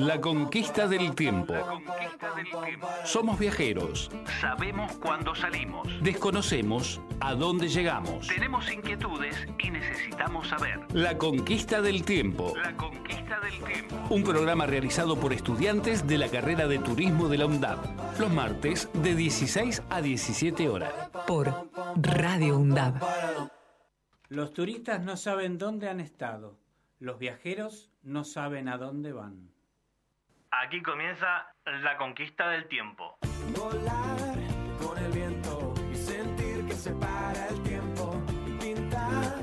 La conquista del tiempo. Somos viajeros. Sabemos cuándo salimos. Desconocemos a dónde llegamos. Tenemos inquietudes y necesitamos saber. La conquista del tiempo. La conquista del tiempo. Un programa realizado por estudiantes de la carrera de turismo de la UNDAB. Los martes de 16 a 17 horas. Por Radio UNDAB. Los turistas no saben dónde han estado. Los viajeros no saben a dónde van. Aquí comienza la conquista del tiempo. Volar con el viento y sentir que se para el tiempo. Pintar.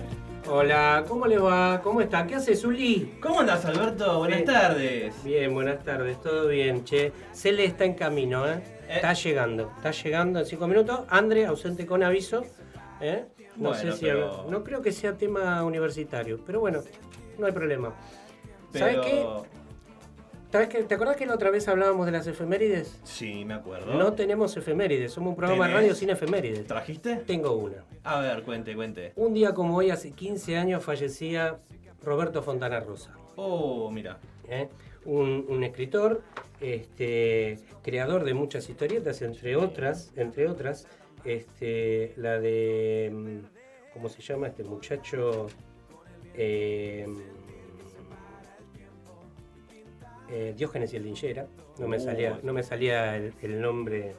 Hola, ¿cómo le va? ¿Cómo está? ¿Qué hace Zuli? ¿Cómo andas, Alberto? Buenas Bien. tardes. Bien, buenas tardes, todo bien, che. Cele está en camino, ¿eh? Eh. Está llegando, está llegando en cinco minutos. Andre, ausente con aviso. ¿eh? No Bueno, sé si. pero- No creo que sea tema universitario, pero bueno, no hay problema. ¿Sabes qué? ¿Te acordás que la otra vez hablábamos de las efemérides? Sí, me acuerdo. No tenemos efemérides, somos un programa de radio sin efemérides. ¿Trajiste? Tengo una. A ver, cuente, cuente. Un día como hoy, hace 15 años, fallecía Roberto Fontana Rosa. Oh, mira. ¿eh? un, un escritor, este, creador de muchas historietas, entre otras, entre otras, este, la de, mm, ¿cómo se llama este muchacho? Eh, eh, Diógenes y el Linchera. No me Uh. salía, no me salía el, el nombre,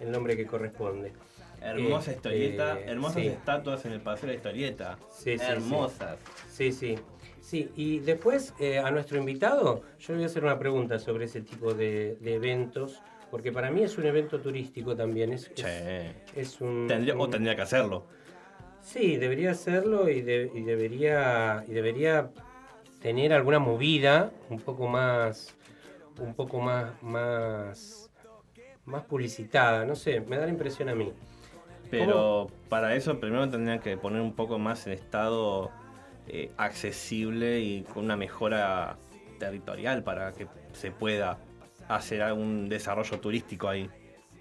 el nombre que corresponde. Hermosa Este, historieta, hermosas sí. estatuas en el paseo de la historieta. Sí, sí, Hermosas. Sí, sí. Sí, y después eh, a nuestro invitado, yo le voy a hacer una pregunta sobre ese tipo de, de eventos, porque para mí es un evento turístico también. Es, es, Che. es un, Tendría- o tendría que hacerlo. Sí, debería hacerlo y, de- y debería y debería tener alguna movida un poco más un poco más más más publicitada, no sé, me da la impresión a mí. Pero para eso primero tendrían que poner un poco más en estado eh, accesible y con una mejora territorial para que se pueda hacer algún desarrollo turístico ahí.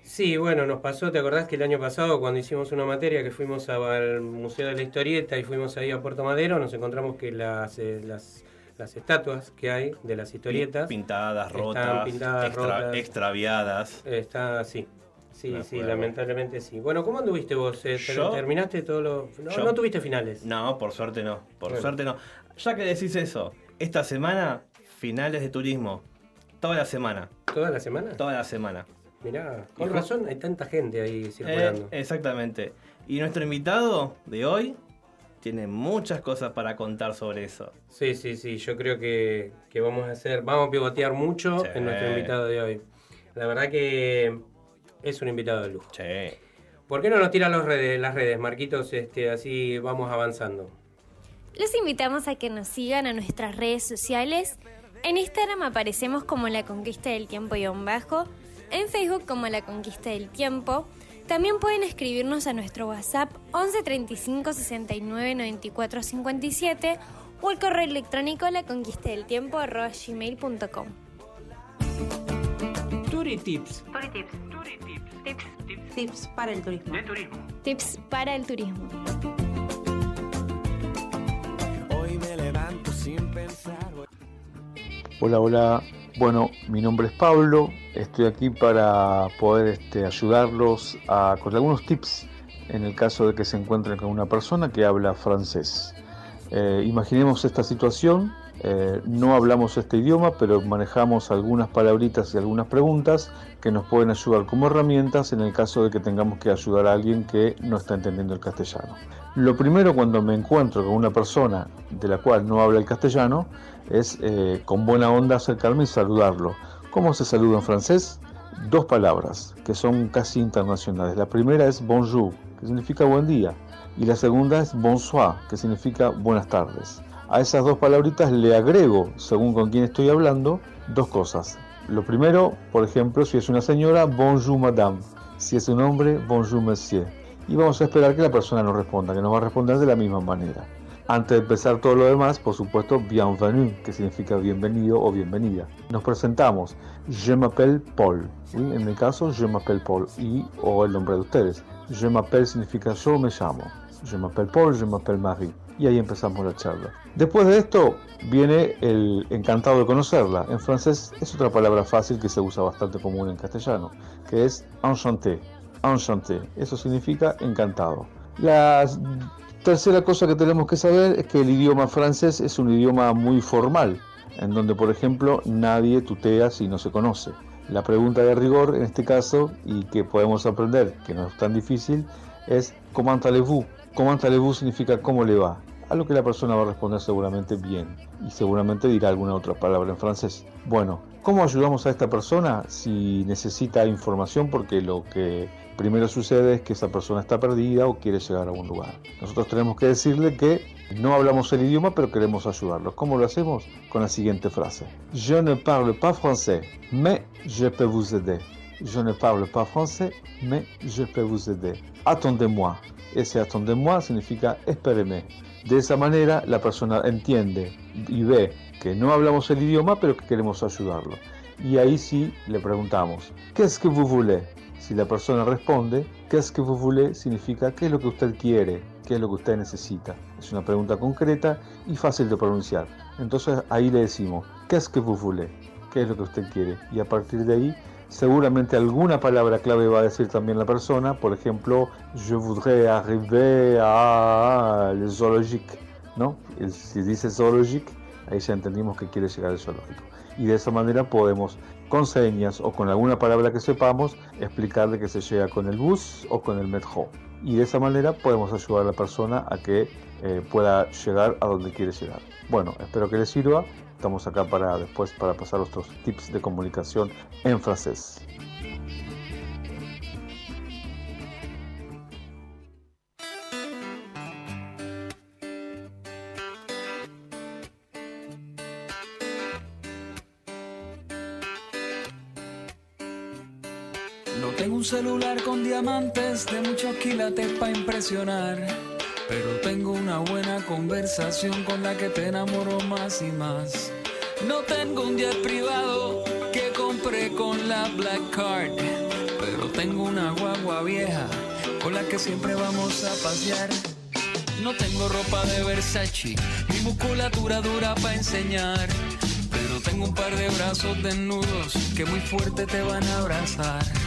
Sí, bueno, nos pasó, ¿te acordás que el año pasado cuando hicimos una materia que fuimos al Museo de la Historieta y fuimos ahí a Puerto Madero, nos encontramos que las, eh, las, las estatuas que hay de las historietas Pintadas, Están rotas, pintadas, extra- rotas. extraviadas. está así. Sí, sí, lamentablemente sí. Bueno, ¿cómo anduviste vos? Eh, Yo- ¿Terminaste todo lo...? No, Yo- no tuviste finales. No, por suerte no. Por Bueno. suerte no. Ya que decís eso, esta semana, finales de turismo. Toda la semana. ¿Toda la semana? Toda la semana. Mirá, con razón hay tanta gente ahí circulando. Eh, exactamente. Y nuestro invitado de hoy tiene muchas cosas para contar sobre eso. Sí, sí, sí, yo creo que, que vamos a hacer, vamos a pivotear mucho Sí. en nuestro invitado de hoy. La verdad que es un invitado de lujo. Che. ¿Por qué no nos tiran los redes, las redes, Marquitos? Este, así vamos avanzando. Los invitamos a que nos sigan a nuestras redes sociales. En Instagram aparecemos como La Conquista del Tiempo y bajo. En Facebook como La Conquista del Tiempo. También pueden escribirnos a nuestro WhatsApp 11 35 69 94 57 o al correo electrónico la conquista del tiempo gmail.com. Turi Tips. Tips para el turismo. De turismo. Tips para el turismo. Hoy me levanto sin pensar. Hola, hola. Bueno, mi nombre es Pablo. Estoy aquí para poder este, ayudarlos a, con algunos tips en el caso de que se encuentren con una persona que habla francés. Eh, imaginemos esta situación. eh, no hablamos este idioma, pero manejamos algunas palabritas y algunas preguntas que nos pueden ayudar como herramientas en el caso de que tengamos que ayudar a alguien que no está entendiendo el castellano. Lo primero cuando me encuentro con una persona de la cual no habla el castellano es eh, con buena onda acercarme y saludarlo. ¿Cómo se saluda en francés? Dos palabras que son casi internacionales. La primera es bonjour, que significa buen día. y la segunda es bonsoir, que significa buenas tardes. A esas dos palabritas le agrego, según con quién estoy hablando, dos cosas. Lo primero, por ejemplo, si es una señora, bonjour madame. Si es un hombre, bonjour monsieur. Y vamos a esperar que la persona nos responda, que nos va a responder de la misma manera. Antes de empezar todo lo demás, por supuesto, bienvenue, que significa bienvenido o bienvenida. Nos presentamos. Je m'appelle Paul. En mi caso, je m'appelle Paul y o el nombre de ustedes. Je m'appelle significa yo me llamo. Je m'appelle Paul, je m'appelle Marie. Y ahí empezamos la charla. Después de esto viene el encantado de conocerla. En francés es otra palabra fácil que se usa bastante común en castellano, que es enchanté. Enchanté. Eso significa encantado. La tercera cosa que tenemos que saber es que el idioma francés es un idioma muy formal, en donde, por ejemplo, nadie tutea si no se conoce. La pregunta de rigor en este caso, y que podemos aprender, que no es tan difícil, es ¿Comment allez-vous? ¿Comment allez-vous significa cómo le va? A lo que la persona va a responder seguramente bien y seguramente dirá alguna otra palabra en francés. Bueno, ¿cómo ayudamos a esta persona si necesita información? Porque lo que primero sucede es que esa persona está perdida o quiere llegar a algún lugar. Nosotros tenemos que decirle que no hablamos el idioma pero queremos ayudarlo. ¿Cómo lo hacemos? Con la siguiente frase. Je ne parle pas français, mais je peux vous aider. Je ne parle pas français, mais je peux vous aider. Attendez-moi. Ese attendez-moi significa espéreme. De esa manera la persona entiende y ve que no hablamos el idioma pero que queremos ayudarlo. Y ahí sí le preguntamos, ¿qué que vous voulez? Si la persona responde, ¿qué que vous voulez? significa ¿qué es lo que usted quiere? ¿Qué es lo que usted necesita? Es una pregunta concreta y fácil de pronunciar. Entonces ahí le decimos, ¿qué que vous voulez? ¿Qué es lo que usted quiere? Y a partir de ahí seguramente alguna palabra clave va a decir también la persona, por ejemplo, je voudrais arriver à le zoologique, ¿no? Si dice zoologique, ahí ya entendimos que quiere llegar al zoológico. Y de esa manera podemos, con señas o con alguna palabra que sepamos, explicarle que se llega con el bus o con el metro. Y de esa manera podemos ayudar a la persona a que eh, pueda llegar a donde quiere llegar. Bueno, espero que les sirva Estamos acá para después para pasar otros tips de comunicación en francés. No tengo un celular con diamantes de muchos quilates para impresionar. Pero tengo una buena conversación con la que te enamoro más y más. No tengo un jet privado que compré con la Black Card. Pero tengo una guagua vieja con la que siempre vamos a pasear. No tengo ropa de Versace ni musculatura dura para enseñar. Pero tengo un par de brazos desnudos que muy fuerte te van a abrazar.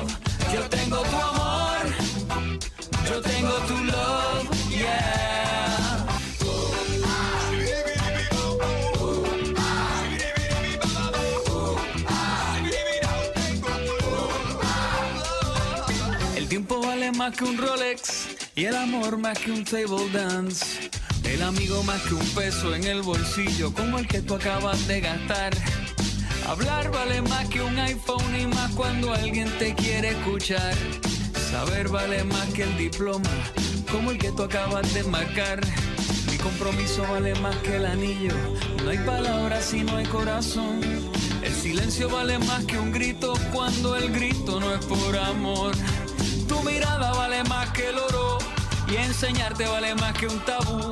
Yo tengo tu amor. Yo tengo tu love, yeah. El tiempo vale más que un Rolex y el amor más que un table dance. El amigo más que un peso en el bolsillo como el que tú acabas de gastar. Hablar vale más que un iPhone y más cuando alguien te quiere escuchar. Saber vale más que el diploma, como el que tú acabas de marcar. Mi compromiso vale más que el anillo. No hay palabras si no hay corazón. El silencio vale más que un grito cuando el grito no es por amor. Tu mirada vale más que el oro y enseñarte vale más que un tabú.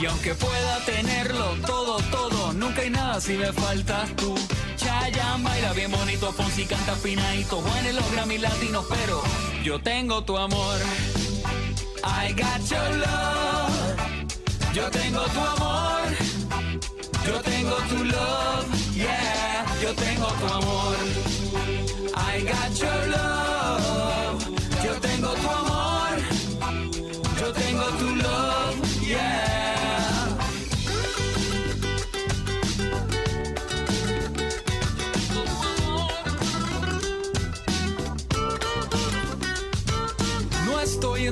Y aunque pueda tenerlo todo, todo, nunca hay nada si me faltas tú. Chayanne baila bien bonito, Fonsi canta finadito, Juanes los Grammy latinos, pero yo tengo tu amor. I got your love. Yo tengo tu amor. Yo tengo tu love. Yeah, yo tengo tu amor. I got your love. Yo tengo tu amor.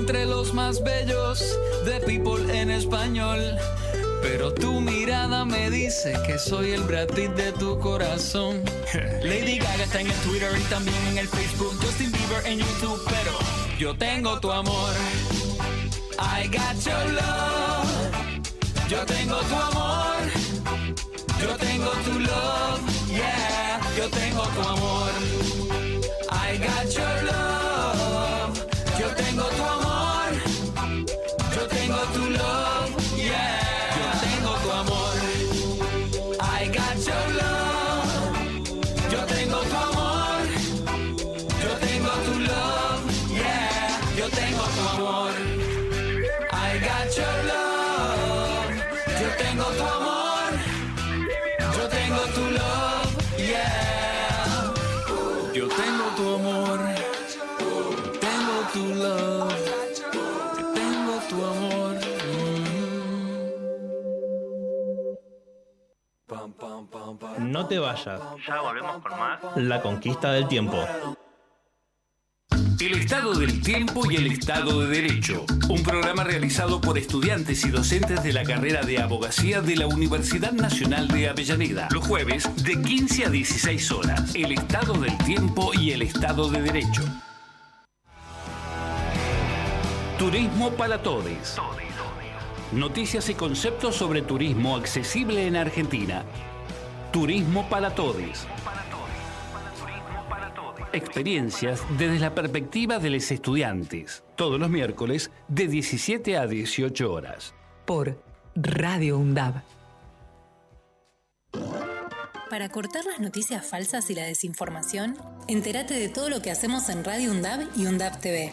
Entre los más bellos de People en español. Pero tu mirada me dice que soy el Brad Pitt de tu corazón. Lady Gaga está en el Twitter y también en el Facebook. Justin Bieber en YouTube, pero yo tengo tu amor. I got your love. Yo tengo tu amor. Yo tengo tu love. Yeah, yo tengo tu amor. I got your love. No te vayas. Ya volvemos con más. La conquista del tiempo. El Estado del Tiempo y el Estado de Derecho. Un programa realizado por estudiantes y docentes de la carrera de abogacía de la Universidad Nacional de Avellaneda. Los jueves de 15 a 16 horas. El Estado del Tiempo y el Estado de Derecho. Turismo para todos. Noticias y conceptos sobre turismo accesible en Argentina. Turismo para todos. Experiencias desde la perspectiva de los estudiantes. Todos los miércoles de 17 a 18 horas. Por Radio UNDAB. Para cortar las noticias falsas y la desinformación, entérate de todo lo que hacemos en Radio UNDAB y UNDAB TV.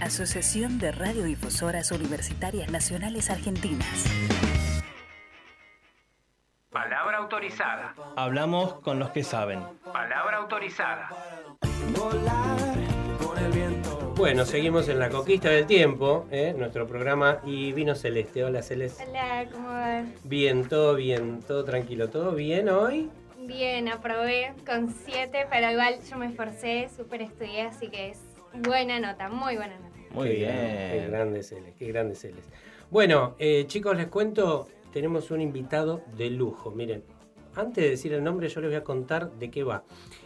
Asociación de Radiodifusoras Universitarias Nacionales Argentinas. Palabra autorizada. Hablamos con los que saben. Palabra autorizada. Bueno, seguimos en la conquista del tiempo, ¿eh? nuestro programa y vino Celeste. Hola Celeste. Hola, ¿cómo va? Bien, todo bien, todo tranquilo, todo bien hoy. Bien, aprobé con 7, pero igual yo me esforcé, súper estudié, así que es buena nota, muy buena nota. Muy bien. Qué grande Celeste, qué grande Celeste. Bueno, eh, chicos, les cuento, tenemos un invitado de lujo. Miren, antes de decir el nombre, yo les voy a contar de qué va.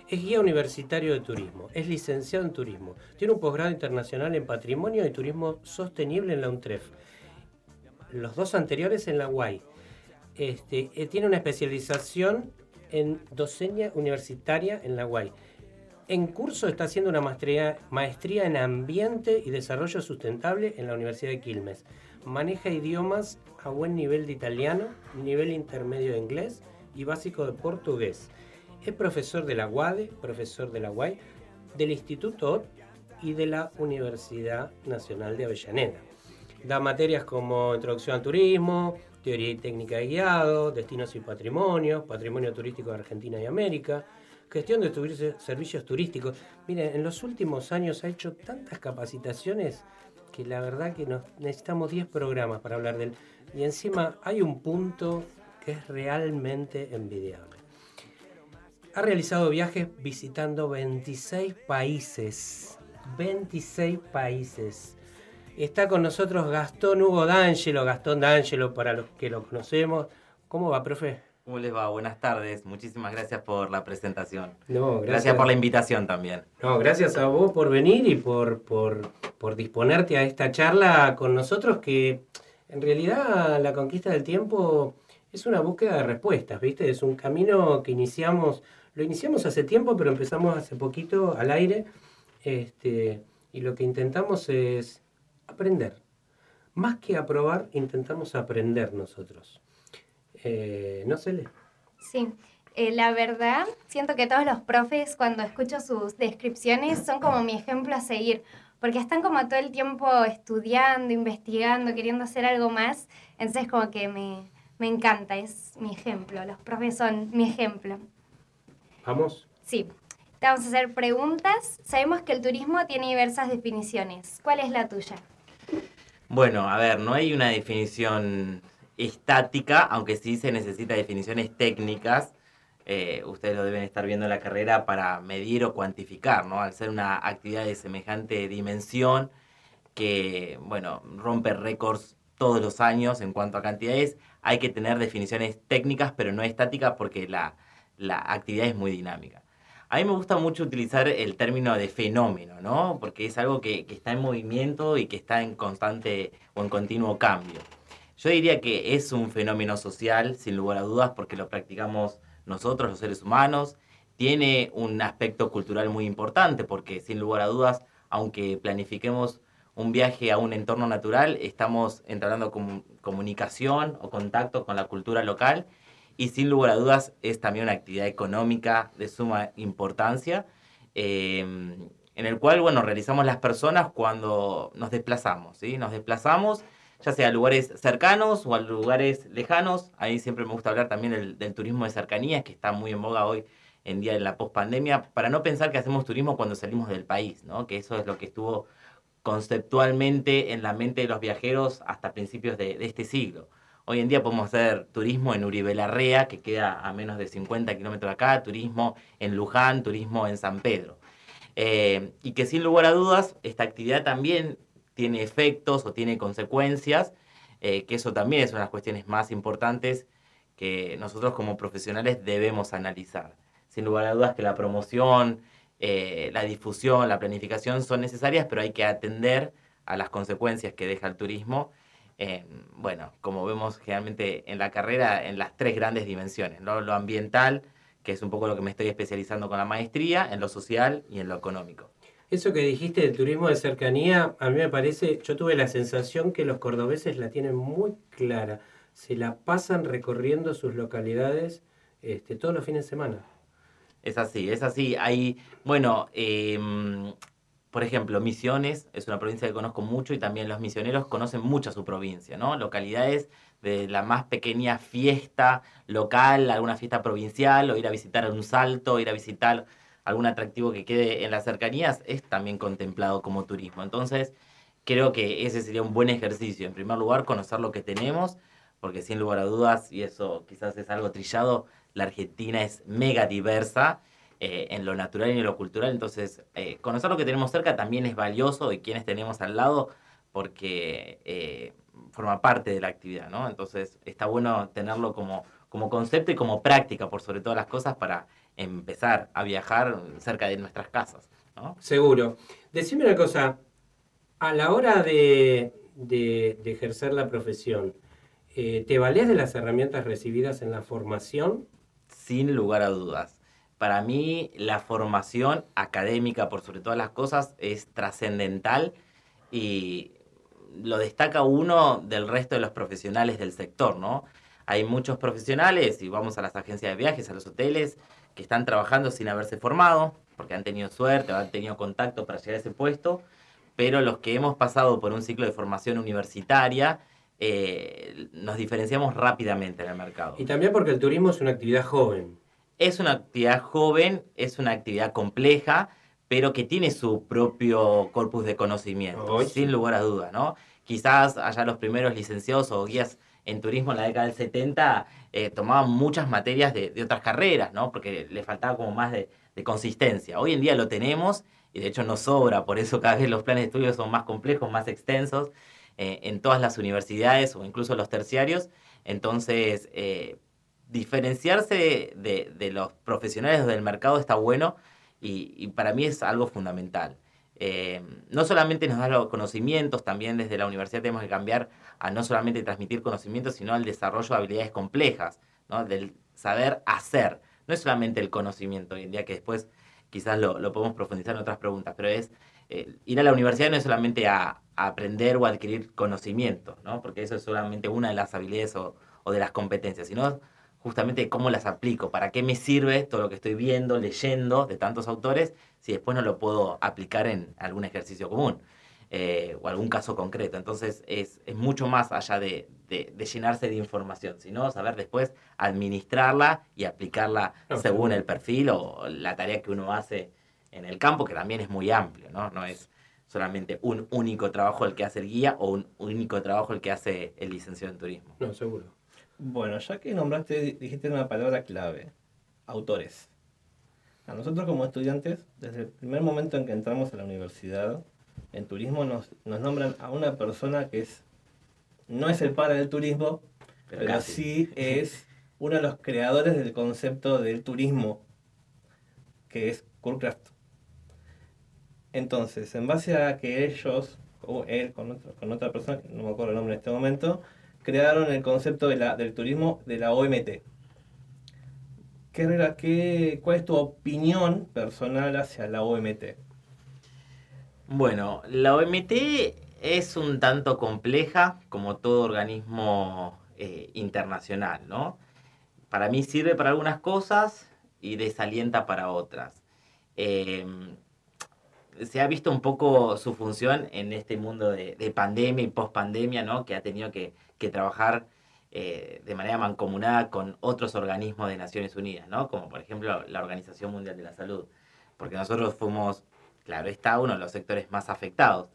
Es guía universitario de turismo, es licenciado en turismo, tiene un posgrado internacional en patrimonio y turismo sostenible en la UNTREF. Los dos anteriores en la UAI. Este, eh, tiene una especialización en docencia universitaria en la UAI. En curso está haciendo una maestría, en ambiente y desarrollo sustentable en la Universidad de Quilmes. Maneja idiomas a buen nivel de italiano, nivel intermedio de inglés y básico de portugués. Es profesor de la UADE, profesor de la UAI, del Instituto OT y de la Universidad Nacional de Avellaneda. Da materias como Introducción al Turismo, Teoría y Técnica de Guiado, Destinos y Patrimonios, Patrimonio Turístico de Argentina y América, Gestión de Servicios Turísticos. Miren, en los últimos años ha hecho tantas capacitaciones que la verdad que nos necesitamos 10 programas para hablar de él. Y encima hay un punto que es realmente envidiable. Ha realizado viajes visitando 26 países. 26 países. Está con nosotros Gastón Hugo D'Angelo, Gastón D'Angelo para los que lo conocemos. ¿Cómo va, profe? ¿Cómo les va? Buenas tardes. Muchísimas gracias por la presentación. No, gracias. gracias. por la invitación también. No, gracias a vos por venir y por, por, por disponerte a esta charla con nosotros que en realidad la conquista del tiempo es una búsqueda de respuestas, ¿viste? Es un camino que iniciamos, lo iniciamos hace tiempo, pero empezamos hace poquito al aire, este, y lo que intentamos es aprender. Más que aprobar, intentamos aprender nosotros. Eh, no sé, Le. Sí, eh, la verdad, siento que todos los profes cuando escucho sus descripciones son como mi ejemplo a seguir, porque están como todo el tiempo estudiando, investigando, queriendo hacer algo más, entonces como que me, me encanta, es mi ejemplo, los profes son mi ejemplo. Vamos. Sí, te vamos a hacer preguntas. Sabemos que el turismo tiene diversas definiciones. ¿Cuál es la tuya? Bueno, a ver, no hay una definición estática, aunque sí se necesita definiciones técnicas. Eh, ustedes lo deben estar viendo en la carrera para medir o cuantificar, ¿no? Al ser una actividad de semejante dimensión que, bueno, rompe récords todos los años en cuanto a cantidades, hay que tener definiciones técnicas, pero no estáticas porque la, la actividad es muy dinámica. A mí me gusta mucho utilizar el término de fenómeno, ¿no? Porque es algo que, que está en movimiento y que está en constante o en continuo cambio. Yo diría que es un fenómeno social, sin lugar a dudas, porque lo practicamos nosotros, los seres humanos. Tiene un aspecto cultural muy importante, porque sin lugar a dudas, aunque planifiquemos un viaje a un entorno natural, estamos entablando comu- comunicación o contacto con la cultura local y sin lugar a dudas es también una actividad económica de suma importancia, eh, en el cual, bueno, realizamos las personas cuando nos desplazamos, ¿sí? Nos desplazamos ya sea a lugares cercanos o a lugares lejanos. Ahí siempre me gusta hablar también del, turismo de cercanías, que está muy en boga hoy en día en la pospandemia, para no pensar que hacemos turismo cuando salimos del país, ¿no? Que eso es lo que estuvo conceptualmente en la mente de los viajeros hasta principios de, de este siglo. Hoy en día podemos hacer turismo en Uribe Larrea, que queda a menos de 50 kilómetros de acá, turismo en Luján, turismo en San Pedro. Eh, y que sin lugar a dudas, esta actividad también tiene efectos o tiene consecuencias, eh, que eso también es una de las cuestiones más importantes que nosotros como profesionales debemos analizar. Sin lugar a dudas que la promoción, eh, la difusión, la planificación son necesarias, pero hay que atender a las consecuencias que deja el turismo. eh, bueno, como vemos generalmente en la carrera, en las tres grandes dimensiones, lo ambiental, que es un poco lo que me estoy especializando con la maestría, en lo social y en lo económico. Eso que dijiste del turismo de cercanía, a mí me parece, yo tuve la sensación que los cordobeses la tienen muy clara. Se la pasan recorriendo sus localidades este, todos los fines de semana. Es así, es así. Hay, bueno, em, por ejemplo, Misiones es una provincia que conozco mucho y también los misioneros conocen mucho a su provincia, ¿no? Localidades de la más pequeña fiesta local, alguna fiesta provincial, o ir a visitar un salto, ir a visitar algún atractivo que quede en las cercanías, es también contemplado como turismo. Entonces, creo que ese sería un buen ejercicio. En primer lugar, conocer lo que tenemos, porque sin lugar a dudas, y eso quizás es algo trillado, la Argentina es mega diversa eh, en lo natural y en lo cultural. Entonces, eh, conocer lo que tenemos cerca también es valioso y quienes tenemos al lado, porque eh, forma parte de la actividad, ¿no? Entonces, está bueno tenerlo como, como concepto y como práctica, por sobre todas las cosas, para empezar a viajar cerca de nuestras casas, ¿no? Seguro. Decime una cosa, a la hora de, de- de ejercer la profesión, eh, ¿te valés de las herramientas recibidas en la formación? sin lugar a dudas. Para mí la formación académica, por sobre todas las cosas, es trascendental y lo destaca uno del resto de los profesionales del sector, ¿no? Hay muchos profesionales, y vamos a las agencias de viajes, a los hoteles, que están trabajando sin haberse formado, porque han tenido suerte o han tenido contacto para llegar a ese puesto, pero los que hemos pasado por un ciclo de formación universitaria, eh, nos diferenciamos rápidamente en el mercado. Y también porque el turismo es una actividad joven. Es una actividad joven, es una actividad compleja, pero que tiene su propio corpus de conocimiento, sin lugar a dudas, ¿no? Quizás allá los primeros licenciados o guías en turismo en la década del 70 eh, tomaban muchas materias de, de otras carreras, ¿no? Porque le faltaba como más de, de consistencia. Hoy en día lo tenemos y de hecho nos sobra, por eso cada vez los planes de estudio son más complejos, más extensos eh, en todas las universidades o incluso los terciarios. Entonces, eh, diferenciarse de, de- los profesionales del mercado está bueno y para mí es algo fundamental. Eh, no solamente nos da los conocimientos, también desde la universidad tenemos que cambiar a no solamente transmitir conocimientos, sino al desarrollo de habilidades complejas, ¿no? del saber hacer. No es solamente el conocimiento hoy en día, que después quizás lo, lo podemos profundizar en otras preguntas, pero es eh, ir a la universidad no es solamente a, a aprender o adquirir conocimientos, ¿no? porque eso es solamente una de las habilidades o, o de las competencias, sino justamente cómo las aplico, para qué me sirve todo lo que estoy viendo, leyendo de tantos autores, si después no lo puedo aplicar en algún ejercicio común eh, o algún caso concreto. Entonces es, es mucho más allá de, de- de llenarse de información, sino saber después administrarla y aplicarla No, según el perfil o la tarea que uno hace en el campo, que también es muy amplio, ¿no? No es solamente un único trabajo el que hace el guía o un único trabajo el que hace el licenciado en turismo. No, seguro. Bueno, ya que nombraste, dijiste una palabra clave, autores. A nosotros como estudiantes, desde el primer momento en que entramos a la universidad, en turismo nos, nos nombran a una persona que es no es el padre del turismo, Pero sí es uno de los creadores del concepto del turismo, que es Kurkraft. Entonces, en base a que ellos, o él con, otro- con otra persona, no me acuerdo el nombre en este momento, crearon el concepto de la, del turismo de la OMT. ¿Qué, qué, ¿Cuál es tu opinión personal hacia la OMT? Bueno, la OMT es un tanto compleja como todo organismo eh, internacional, ¿no? Para mí sirve para algunas cosas y desalienta para otras. Eh, se ha visto un poco su función en este mundo de, de pandemia y post-pandemia, ¿no? Que ha tenido que trabajar eh, de manera mancomunada con otros organismos de Naciones Unidas, ¿no? Como por ejemplo la Organización Mundial de la Salud. Porque nosotros fuimos, claro, está uno de los sectores más afectados.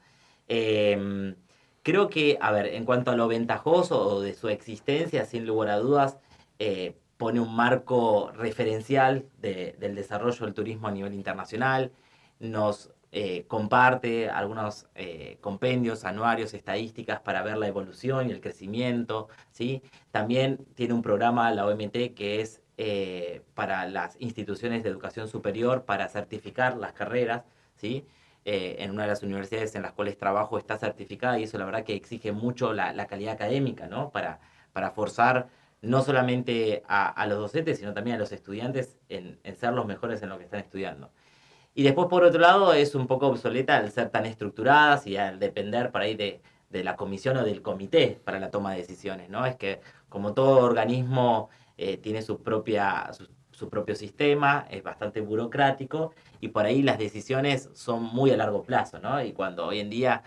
Eh, creo que, a ver, en cuanto a lo ventajoso o de su existencia, sin lugar a dudas, eh, pone un marco referencial de- del desarrollo del turismo a nivel internacional, nos eh, comparte algunos eh, compendios, anuarios, estadísticas para ver la evolución y el crecimiento, ¿sí? También tiene un programa, la OMT, que es eh, para las instituciones de educación superior para certificar las carreras, ¿sí? En una de las universidades en las cuales trabajo está certificada y eso la verdad que exige mucho la, la calidad académica, ¿no? Para, para forzar no solamente a, a los docentes, sino también a los estudiantes en ser los mejores en lo que están estudiando. Y después, por otro lado, es un poco obsoleta al ser tan estructuradas y al depender por ahí de, de la comisión o del comité para la toma de decisiones, ¿no? Es que como todo organismo eh, tiene su, propia, su, propio sistema, es bastante burocrático y por ahí las decisiones son muy a largo plazo, ¿no? Y cuando hoy en día,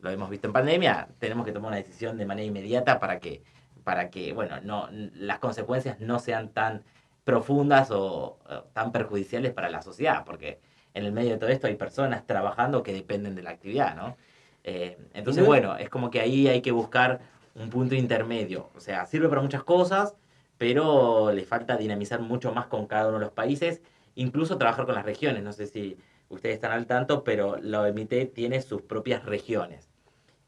lo hemos visto en pandemia, tenemos que tomar una decisión de manera inmediata para que, para que bueno, no, las consecuencias no sean tan profundas o, o tan perjudiciales para la sociedad, porque en el medio de todo esto hay personas trabajando que dependen de la actividad, ¿no? Eh, entonces, bueno, es como que ahí hay que buscar un punto intermedio. O sea, sirve para muchas cosas, pero le falta dinamizar mucho más con cada uno de los países, incluso trabajar con las regiones. No sé si ustedes están al tanto, pero la OMT tiene sus propias regiones.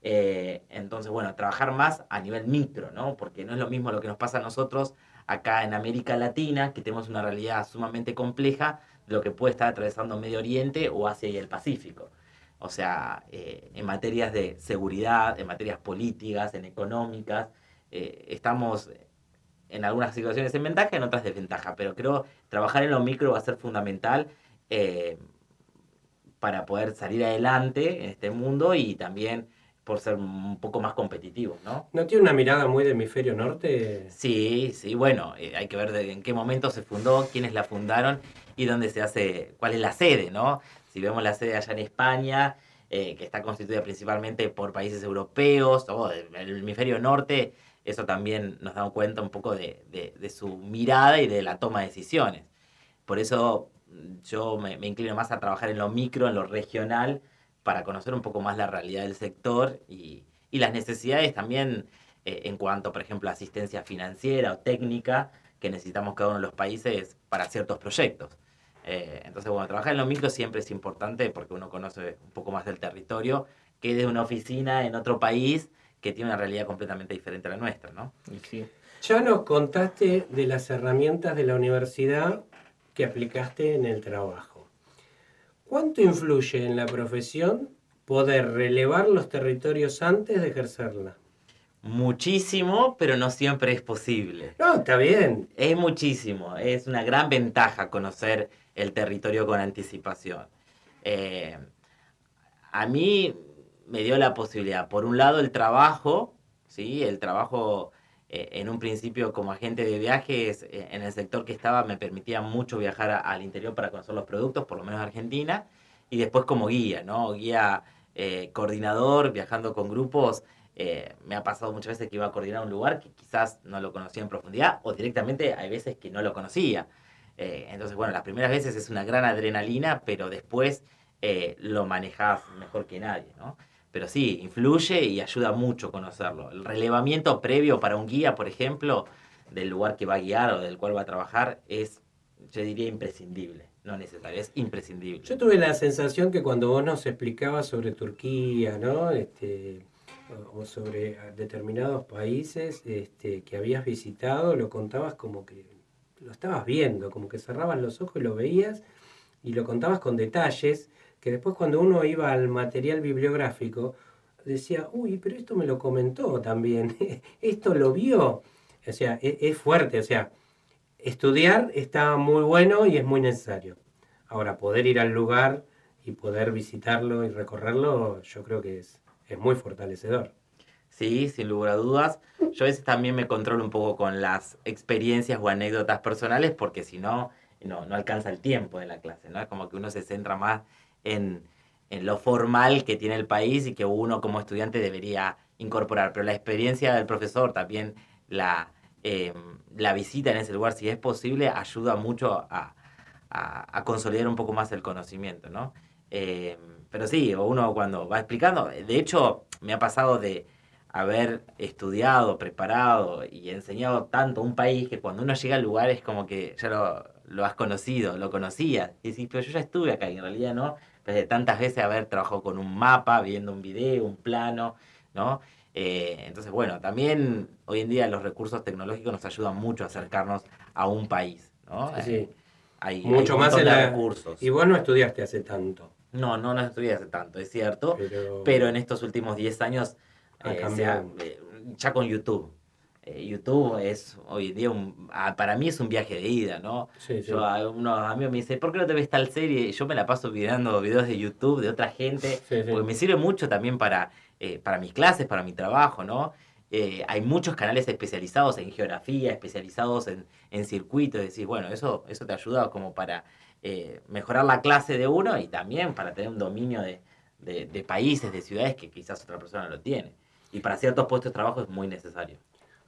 Eh, entonces, bueno, trabajar más a nivel micro, ¿no? Porque no es lo mismo lo que nos pasa a nosotros acá en América Latina, que tenemos una realidad sumamente compleja, lo que puede estar atravesando Medio Oriente o Asia y el Pacífico. O sea, eh, en materias de seguridad, en materias políticas, en económicas, eh, estamos en algunas situaciones en ventaja, en otras desventaja, pero creo trabajar en lo micro va a ser fundamental eh, para poder salir adelante en este mundo y también por ser un poco más competitivos, ¿no? ¿No tiene una mirada muy de hemisferio norte? Sí, sí, bueno, eh, hay que ver de- en qué momento se fundó, quiénes la fundaron y dónde se hace, cuál es la sede, ¿no? Si vemos la sede allá en España, eh, que está constituida principalmente por países europeos o del hemisferio norte, eso también nos da cuenta un poco de, de- de su mirada y de la toma de decisiones. Por eso mm, yo me, me inclino más a trabajar en lo micro, en lo regional, para conocer un poco más la realidad del sector y, y las necesidades también eh, en cuanto, por ejemplo, a asistencia financiera o técnica que necesitamos cada uno de los países para ciertos proyectos. Eh, entonces, bueno, trabajar en lo micro siempre es importante porque uno conoce un poco más del territorio que de una oficina en otro país que tiene una realidad completamente diferente a la nuestra, ¿no? Ya nos contaste de las herramientas de la universidad que aplicaste en el trabajo. ¿Cuánto influye en la profesión poder relevar los territorios antes de ejercerla? Muchísimo, pero no siempre es posible. No, está bien. Es muchísimo, es una gran ventaja conocer el territorio con anticipación. Eh, a mí me dio la posibilidad, por un lado el trabajo, ¿sí? el trabajo eh, en un principio como agente de viajes eh, en el sector que estaba me permitía mucho viajar a- al interior para conocer los productos, por lo menos Argentina, y después como guía, ¿no? Guía coordinador, viajando con grupos. Eh, me ha pasado muchas veces que iba a coordinar un lugar que quizás no lo conocía en profundidad o directamente hay veces que no lo conocía. Eh, entonces, bueno, las primeras veces es una gran adrenalina, pero después eh, lo manejas mejor que nadie, ¿no? Pero sí, influye y ayuda mucho conocerlo. El relevamiento previo para un guía, por ejemplo, del lugar que va a guiar o del cual va a trabajar, es, yo diría, imprescindible. No necesario, es imprescindible. Yo tuve la sensación que cuando vos nos explicabas sobre Turquía, ¿no? Este, o sobre determinados países este, que habías visitado, lo contabas como que lo estabas viendo, como que cerrabas los ojos y lo veías y lo contabas con detalles que después cuando uno iba al material bibliográfico decía, uy, pero esto me lo comentó también, esto lo vio. O sea, e- es, fuerte, o sea, estudiar está muy bueno y es muy necesario. Ahora, poder ir al lugar y poder visitarlo y recorrerlo, yo creo que es, es muy fortalecedor. Sí, sin lugar a dudas. Yo a veces también me controlo un poco con las experiencias o anécdotas personales porque si no, no, no alcanza el tiempo de la clase, ¿no? Es como que uno se centra más en, en lo formal que tiene el país y que uno como estudiante debería incorporar. Pero la experiencia del profesor, también la, eh, la visita en ese lugar, si es posible, ayuda mucho a, a, consolidar un poco más el conocimiento, ¿no? Eh, pero sí, uno cuando va explicando, de hecho, me ha pasado de haber estudiado, preparado y enseñado tanto un país que cuando uno llega al lugar es como que ya lo, lo has conocido, lo conocías. Y decís, pero yo ya estuve acá y en realidad no. Pues de tantas veces haber trabajado con un mapa, viendo un video, un plano, ¿no? Eh, entonces, bueno, también hoy en día los recursos tecnológicos nos ayudan mucho a acercarnos a un país, ¿no? Sí, sí. Eh, hay, Mucho hay más en la... recursos. Y vos no estudiaste hace tanto. No, no, no estudié hace tanto, es cierto. Pero- Pero, en estos últimos 10 años, eh, se cambiado. ha- eh, ya con YouTube. Eh, YouTube es hoy en día, un, ah, para mí es un viaje de ida, ¿no? Sí, sí. Yo, a unos amigos me dicen, ¿por qué no te ves tal serie? Y yo me la paso mirando videos de YouTube de otra gente, Sí, porque me sirve mucho también para, eh, para mis clases, para mi trabajo, ¿no? Eh, hay muchos canales especializados en geografía, especializados en, en circuitos, decís, bueno, eso, eso te ayuda como para eh, mejorar la clase de uno y también para tener un dominio de, de- de países, de ciudades que quizás otra persona no lo tiene. Y para ciertos puestos de trabajo es muy necesario.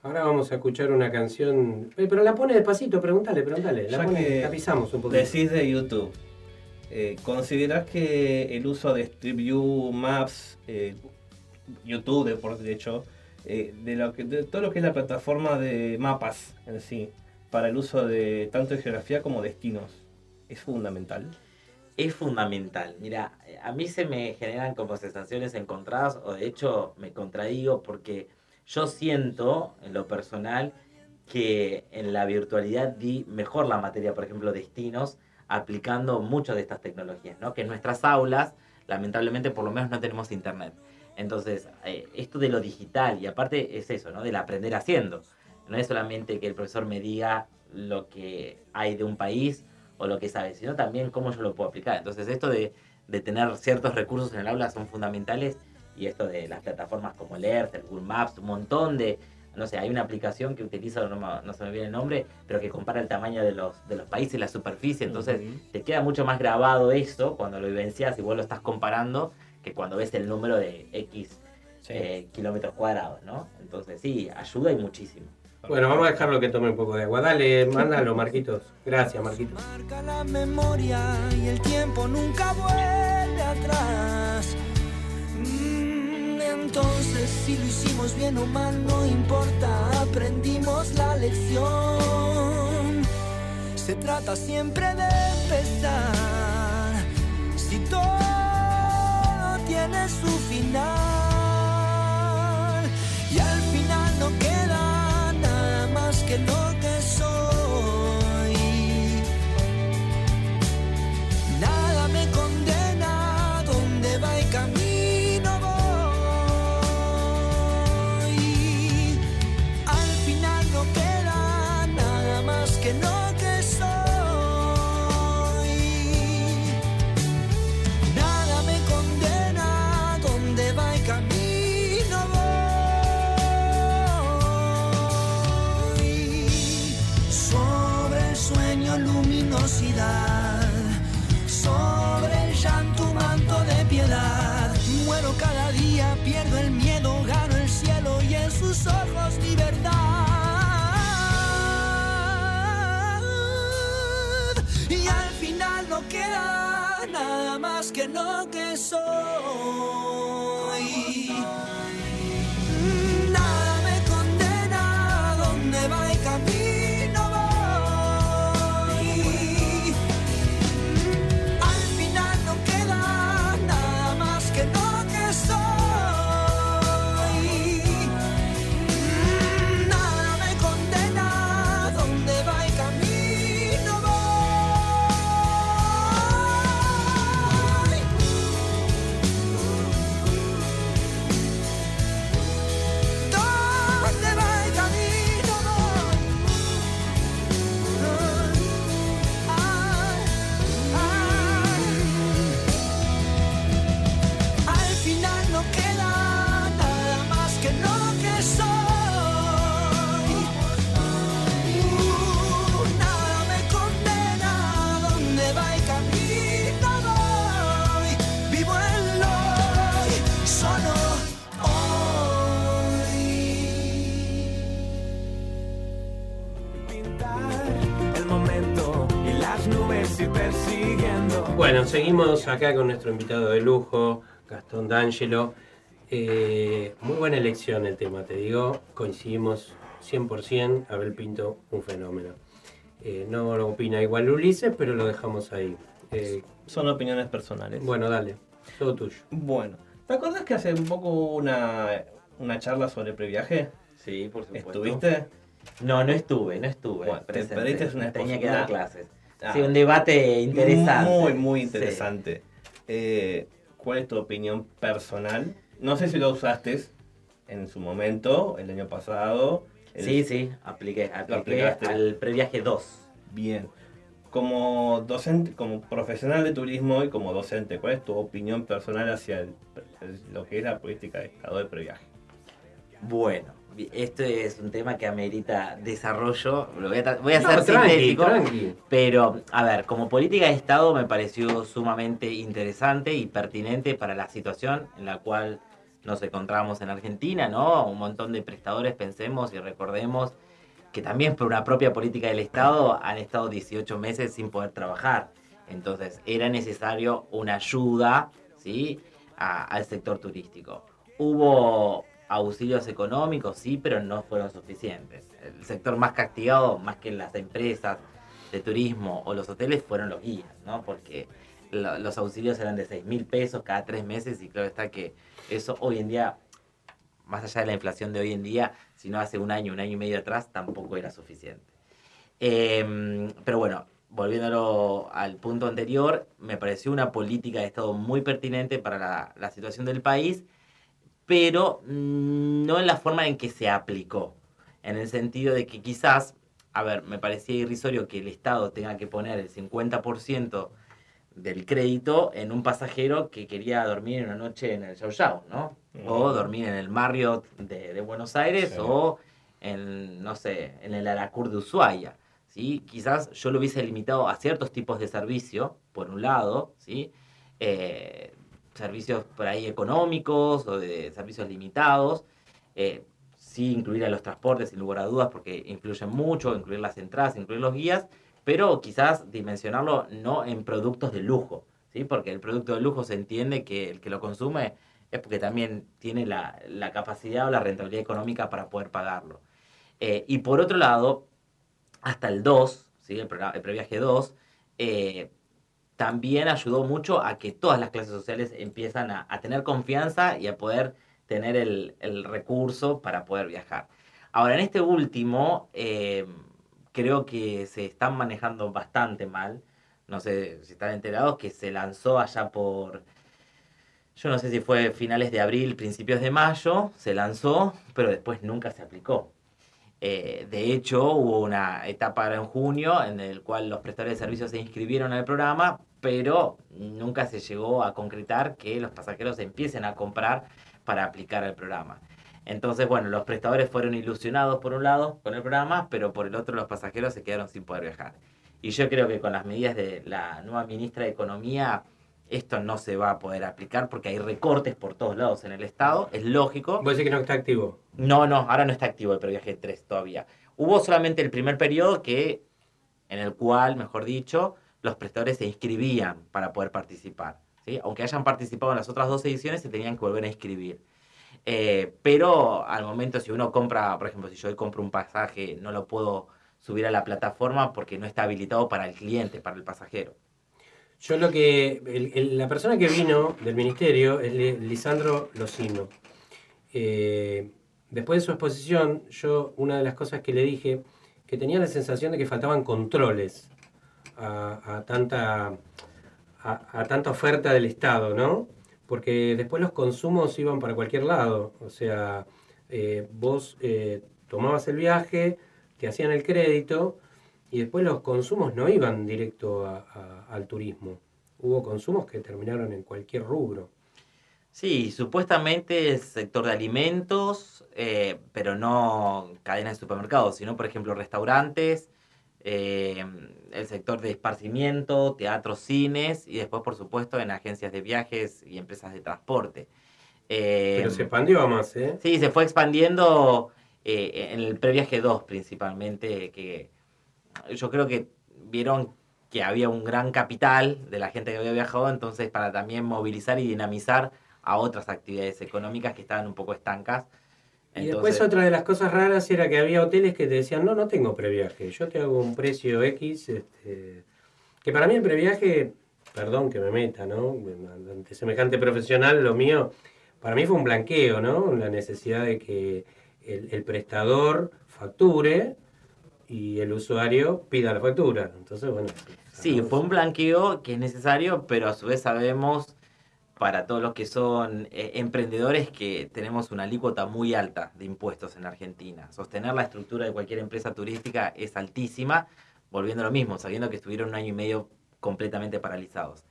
Ahora vamos a escuchar una canción. Eh, Pero la pone despacito, pregúntale, pregúntale. La, Ya pone, que la pisamos un poquito. Decís de YouTube. Eh, ¿Considerás que el uso de Street View, Maps, eh, YouTube, de, por de hecho, eh, de, lo que, de todo lo que es la plataforma de mapas en sí, para el uso de tanto de geografía como destinos, es fundamental? Es fundamental. Mira, a mí se me generan como sensaciones encontradas o de hecho me contradigo porque yo siento en lo personal que en la virtualidad di mejor la materia, por ejemplo, destinos, aplicando muchas de estas tecnologías, ¿no? Que en nuestras aulas, lamentablemente, por lo menos no tenemos internet. Entonces, eh, esto de lo digital, y aparte es eso, ¿no? Del aprender haciendo. No es solamente que el profesor me diga lo que hay de un país o lo que sabe, sino también cómo yo lo puedo aplicar. Entonces, esto de, de tener ciertos recursos en el aula son fundamentales y esto de las plataformas como el Earth, el Google Maps, un montón de, no sé, hay una aplicación que utilizo, no, no se me viene el nombre, pero que compara el tamaño de los, de los países, la superficie, entonces te queda mucho más grabado esto cuando lo vivencias y vos lo estás comparando que cuando ves el número de X eh, kilómetros cuadrados, ¿no? Entonces sí, ayuda y muchísimo. Bueno, vamos a dejarlo que tome un poco de agua. Dale, mándalo, Marquitos. Gracias, Marquitos. Marca la memoria y el tiempo nunca vuelve atrás. Mm, entonces, si lo hicimos bien o mal, no importa, aprendimos la lección. Se trata siempre de empezar. Si todo tiene su final, Bueno, seguimos acá con nuestro invitado de lujo, Gastón D'Angelo. Eh, muy buena elección el tema, te digo. Coincidimos 100%. Abel Pinto, un fenómeno. Eh, no lo opina igual Ulises, pero lo dejamos ahí. Eh, Son opiniones personales. bueno, dale, todo tuyo. Bueno, ¿te acuerdas que hace un poco una, una charla sobre previaje? Sí, por supuesto. ¿Estuviste? No, no estuve, no estuve. Bueno, te presente. perdiste una Tenía que dar clases. Ah. Sí, un debate interesante. Muy, muy Sí. interesante. Eh, ¿Cuál es tu opinión personal? No sé si lo usaste en su momento, el año pasado. El- Sí, sí, apliqué, apliqué al previaje 2. Bien. Como docente, como profesional de turismo y como docente, ¿cuál es tu opinión personal hacia el- el- lo que es la política de Estado de previaje? Bueno, este es un tema que amerita desarrollo. Lo voy a, voy a No, ser tranqui, sintético. tranqui. Pero, a ver, como política de Estado me pareció sumamente interesante y pertinente para la situación en la cual nos encontramos en Argentina, ¿no? Un montón de prestadores, pensemos y recordemos que también por una propia política del Estado han estado 18 meses sin poder trabajar. Entonces, era necesario una ayuda, ¿sí? A- al sector turístico. Hubo auxilios económicos, sí, pero no fueron suficientes. El sector más castigado, más que las empresas de turismo o los hoteles, fueron los guías, ¿no? Porque lo- los auxilios eran de 6 mil pesos cada tres meses y claro está que eso hoy en día, más allá de la inflación de hoy en día, si no hace un año, un año y medio atrás, tampoco era suficiente. Em, pero bueno, volviéndolo al punto anterior, me pareció una política de Estado muy pertinente para la situación del país, pero mm, no en la forma en que se aplicó. En el sentido de que quizás, a ver, me parecía irrisorio que el Estado tenga que poner el 50% del crédito en un pasajero que quería dormir una noche en el Yau Yau, ¿no? O dormir en el Marriott de, de Buenos Aires Sí. o en, no sé, en el Aracur de Ushuaia, ¿sí? Quizás yo lo hubiese limitado a ciertos tipos de servicio, por un lado, ¿sí? Eh, servicios por ahí económicos o de servicios limitados, eh, sí incluir a los transportes sin lugar a dudas porque influyen mucho, incluir las entradas, incluir los guías, pero quizás dimensionarlo no en productos de lujo, ¿sí? Porque el producto de lujo se entiende que el que lo consume es porque también tiene la, la capacidad o la rentabilidad económica para poder pagarlo. Eh, y por otro lado, hasta el 2, ¿sí? el, el previaje 2, eh, también ayudó mucho a que todas las clases sociales empiezan a, a tener confianza y a poder tener el, el recurso para poder viajar. Ahora, en este último, eh, creo que se están manejando bastante mal. No sé si están enterados que se lanzó allá por, yo no sé si fue finales de abril, principios de mayo, se lanzó, pero después nunca se aplicó. Eh, de hecho, hubo una etapa en junio en el cual los prestadores de servicios se inscribieron al programa, pero nunca se llegó a concretar que los pasajeros empiecen a comprar para aplicar al programa. Entonces, bueno, los prestadores fueron ilusionados por un lado con el programa, pero por el otro los pasajeros se quedaron sin poder viajar. Y yo creo que con las medidas de la nueva ministra de Economía, esto no se va a poder aplicar porque hay recortes por todos lados en el Estado, es lógico. ¿Vos decís que no está activo? No, no, ahora no está activo el previaje 3 todavía. Hubo solamente el primer periodo que, en el cual, mejor dicho, los prestadores se inscribían para poder participar. ¿sí? Aunque hayan participado en las otras dos ediciones, se tenían que volver a inscribir. Eh, pero al momento, si uno compra, por ejemplo, si yo hoy compro un pasaje, no lo puedo subir a la plataforma porque no está habilitado para el cliente, para el pasajero. Yo lo que. la persona que vino del ministerio es Li- Lisandro Locino. Eh, después de su exposición, yo una de las cosas que le dije, que tenía la sensación de que faltaban controles a, tanta, a tanta oferta del Estado, ¿no? Porque después los consumos iban para cualquier lado. O sea, eh, vos eh, tomabas el viaje, te hacían el crédito y después los consumos no iban directo a- a- al turismo. Hubo consumos que terminaron en cualquier rubro. Sí, supuestamente el sector de alimentos, eh, pero no cadenas de supermercados, sino, por ejemplo, restaurantes, eh, el sector de esparcimiento, teatros, cines y después, por supuesto, en agencias de viajes y empresas de transporte. Eh, Pero se expandió a más, ¿eh? Sí, se fue expandiendo en el previaje 2 principalmente, que yo creo que vieron que había un gran capital de la gente que había viajado, entonces para también movilizar y dinamizar a otras actividades económicas que estaban un poco estancas. Y después otra de las cosas raras era que había hoteles que te decían, no, no tengo previaje, yo te hago un precio X, este, que para mí el previaje, perdón que me meta, ¿no? Ante semejante profesional, lo mío, para mí fue un blanqueo, ¿no? La necesidad de que el, el prestador facture y el usuario pida la factura. Entonces, bueno, Sí, fue un blanqueo que es necesario, pero a su vez sabemos para todos los que son eh, emprendedores que tenemos una alícuota muy alta de impuestos en Argentina. Sostener la estructura de cualquier empresa turística es altísima, volviendo a lo mismo, sabiendo que estuvieron un año y medio completamente paralizados.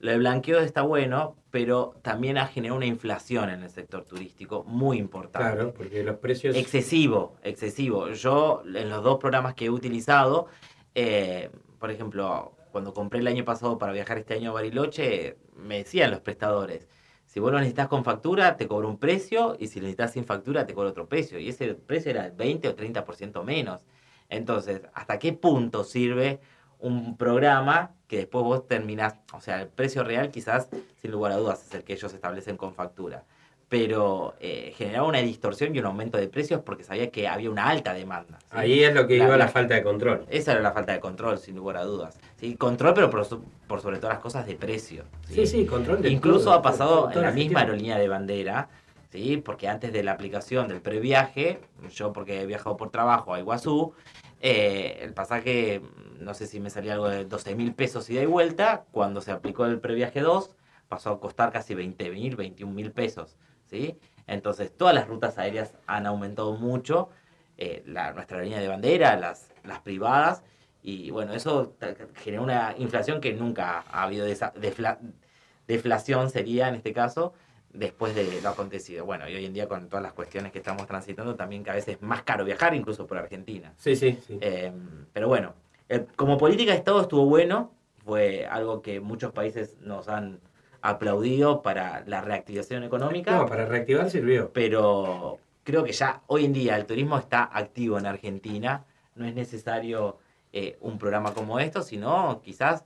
Lo de blanqueo está bueno, pero también ha generado una inflación en el sector turístico muy importante. claro, porque los precios... Excesivo, excesivo. Yo en los dos programas que he utilizado, eh, por ejemplo, cuando compré el año pasado para viajar este año a Bariloche, me decían los prestadores, si vos lo necesitas con factura, te cobro un precio, y si lo necesitas sin factura, te cobro otro precio. Y ese precio era el 20 o 30% menos. Entonces, ¿hasta qué punto sirve un programa que después vos terminás, o sea, el precio real quizás, sin lugar a dudas, es el que ellos establecen con factura, pero eh, generaba una distorsión y un aumento de precios porque sabía que había una alta demanda. ¿sí? Ahí es lo que La- iba la, la- falta de control. Esa era la falta de control, sin lugar a dudas. ¿sí? Control, pero por, por sobre todas las cosas de precio. Sí, sí, control de Incluso todo, ha pasado todo, en la misma aerolínea de bandera, ¿sí? porque antes de la aplicación del previaje, yo porque he viajado por trabajo a Iguazú, eh, el pasaje, no sé si me salía algo de 12 mil pesos ida y vuelta, cuando se aplicó el previaje 2, pasó a costar casi 20 mil, 21 mil pesos. ¿sí? Entonces, todas las rutas aéreas han aumentado mucho, eh, la, nuestra línea de bandera, las, las privadas, y bueno, eso generó una inflación que nunca ha habido desa- defla- deflación, sería en este caso, después de lo acontecido. Bueno, y hoy en día con todas las cuestiones que estamos transitando, también cada vez es más caro viajar, incluso por Argentina. Sí, sí, sí. Eh, pero bueno, eh, como política de Estado estuvo bueno, fue algo que muchos países nos han aplaudido para la reactivación económica. No, para reactivar sirvió. Pero creo que ya hoy en día el turismo está activo en Argentina. No es necesario eh, un programa como esto, sino quizás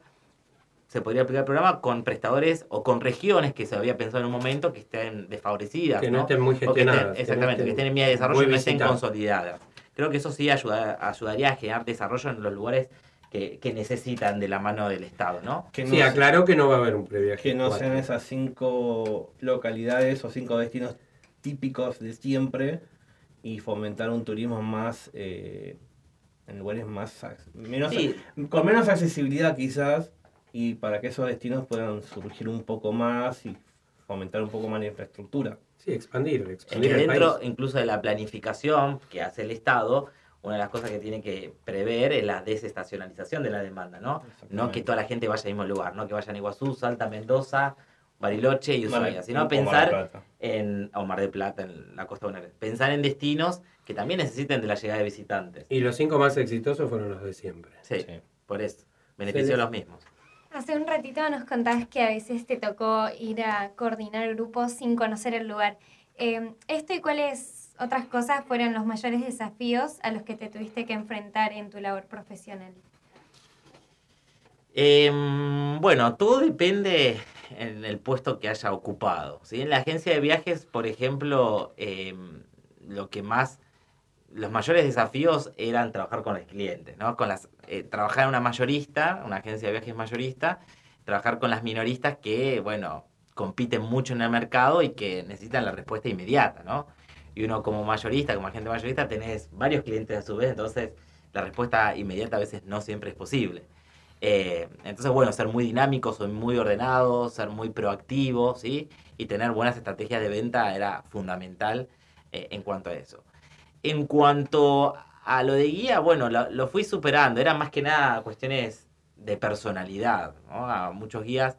se podría aplicar el programa con prestadores o con regiones que se había pensado en un momento que estén desfavorecidas. Que no estén muy que gestionadas, que no exactamente, que estén en vía de desarrollo y no estén consolidadas. Creo que eso sí ayuda- ayudaría a generar desarrollo en los lugares que, que necesitan de la mano del Estado, ¿no? Que Sí, aclaró que no va a haber un previaje. Que no cuatro. sean esas cinco localidades o cinco destinos típicos de siempre y fomentar un turismo más eh, en lugares más menos Sí. con menos accesibilidad quizás y para que esos destinos puedan surgir un poco más y fomentar un poco más la infraestructura. Sí, expandir, Es que expandir el dentro país. incluso de la planificación que hace el Estado, una de las cosas que tiene que prever es la desestacionalización de la demanda, ¿no? No que toda la gente vaya al mismo lugar, no que vayan a Iguazú, Salta, Mendoza, Bariloche y Ushuaia, sino Mar del pensar en o Mar del Plata, en la costa bonaerense. Pensar en destinos que también necesiten de la llegada de visitantes. Y los cinco más exitosos fueron los de siempre. Sí, por eso. Benefició a los mismos. Hace un ratito nos contabas que a veces te tocó ir a coordinar grupos sin conocer el lugar. Eh, ¿Esto y cuáles otras cosas fueron los mayores desafíos a los que te tuviste que enfrentar en tu labor profesional? Em, bueno, todo depende en el puesto que haya ocupado. ¿sí? En la agencia de viajes, por ejemplo, em, lo que más, los mayores desafíos eran trabajar con los clientes, ¿no? Con las, eh, trabajar en una mayorista, una agencia de viajes mayorista, trabajar con las minoristas que, bueno, compiten mucho en el mercado y que necesitan la respuesta inmediata, ¿no? Y uno como mayorista, como agente mayorista, tenés varios clientes a su vez, entonces la respuesta inmediata a veces no siempre es posible. Eh, entonces, bueno, ser muy dinámico, ser muy ordenado, ser muy proactivo, ¿sí? Y tener buenas estrategias de venta era fundamental eh, en cuanto a eso. En cuanto a lo de guía, bueno, lo, fui superando. Eran más que nada cuestiones de personalidad, ¿no? A muchos guías,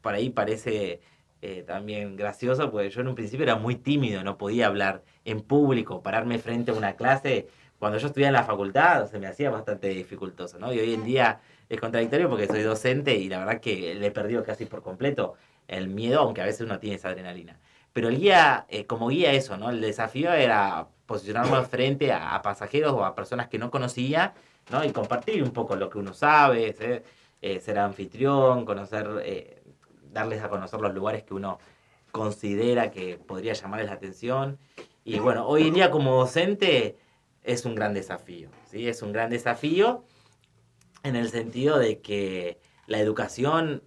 por ahí parece eh, también gracioso, porque yo en un principio era muy tímido, no podía hablar en público, pararme frente a una clase cuando yo estudiaba en la facultad se me hacía bastante dificultoso, ¿no? Y hoy en día es contradictorio porque soy docente y la verdad que le he perdido casi por completo el miedo, aunque a veces uno tiene esa adrenalina. Pero el guía, eh, como guía eso, ¿no? El desafío era posicionarme frente a, pasajeros o a personas que no conocía, ¿no? Y compartir un poco lo que uno sabe, ser, eh, anfitrión, conocer, eh, darles a conocer los lugares que uno considera que podría llamarles la atención. Y bueno, hoy en día como docente es un gran desafío, ¿sí? Es un gran desafío en el sentido de que la educación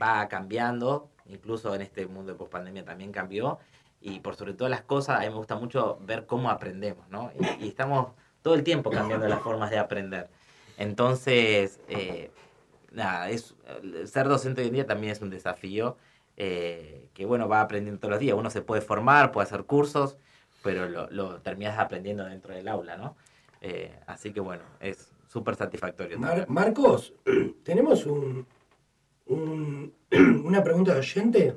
va cambiando, incluso en este mundo de pospandemia también cambió, y por sobre todas las cosas, a mí me gusta mucho ver cómo aprendemos, ¿no? Y, estamos todo el tiempo cambiando las formas de aprender. Entonces, eh, nada, es, ser docente hoy en día también es un desafío eh, que, bueno, va aprendiendo todos los días. Uno se puede formar, puede hacer cursos, pero lo, lo terminas aprendiendo dentro del aula, ¿no? Eh, así que bueno, es súper satisfactorio. Marcos, tenemos un, una pregunta de oyente.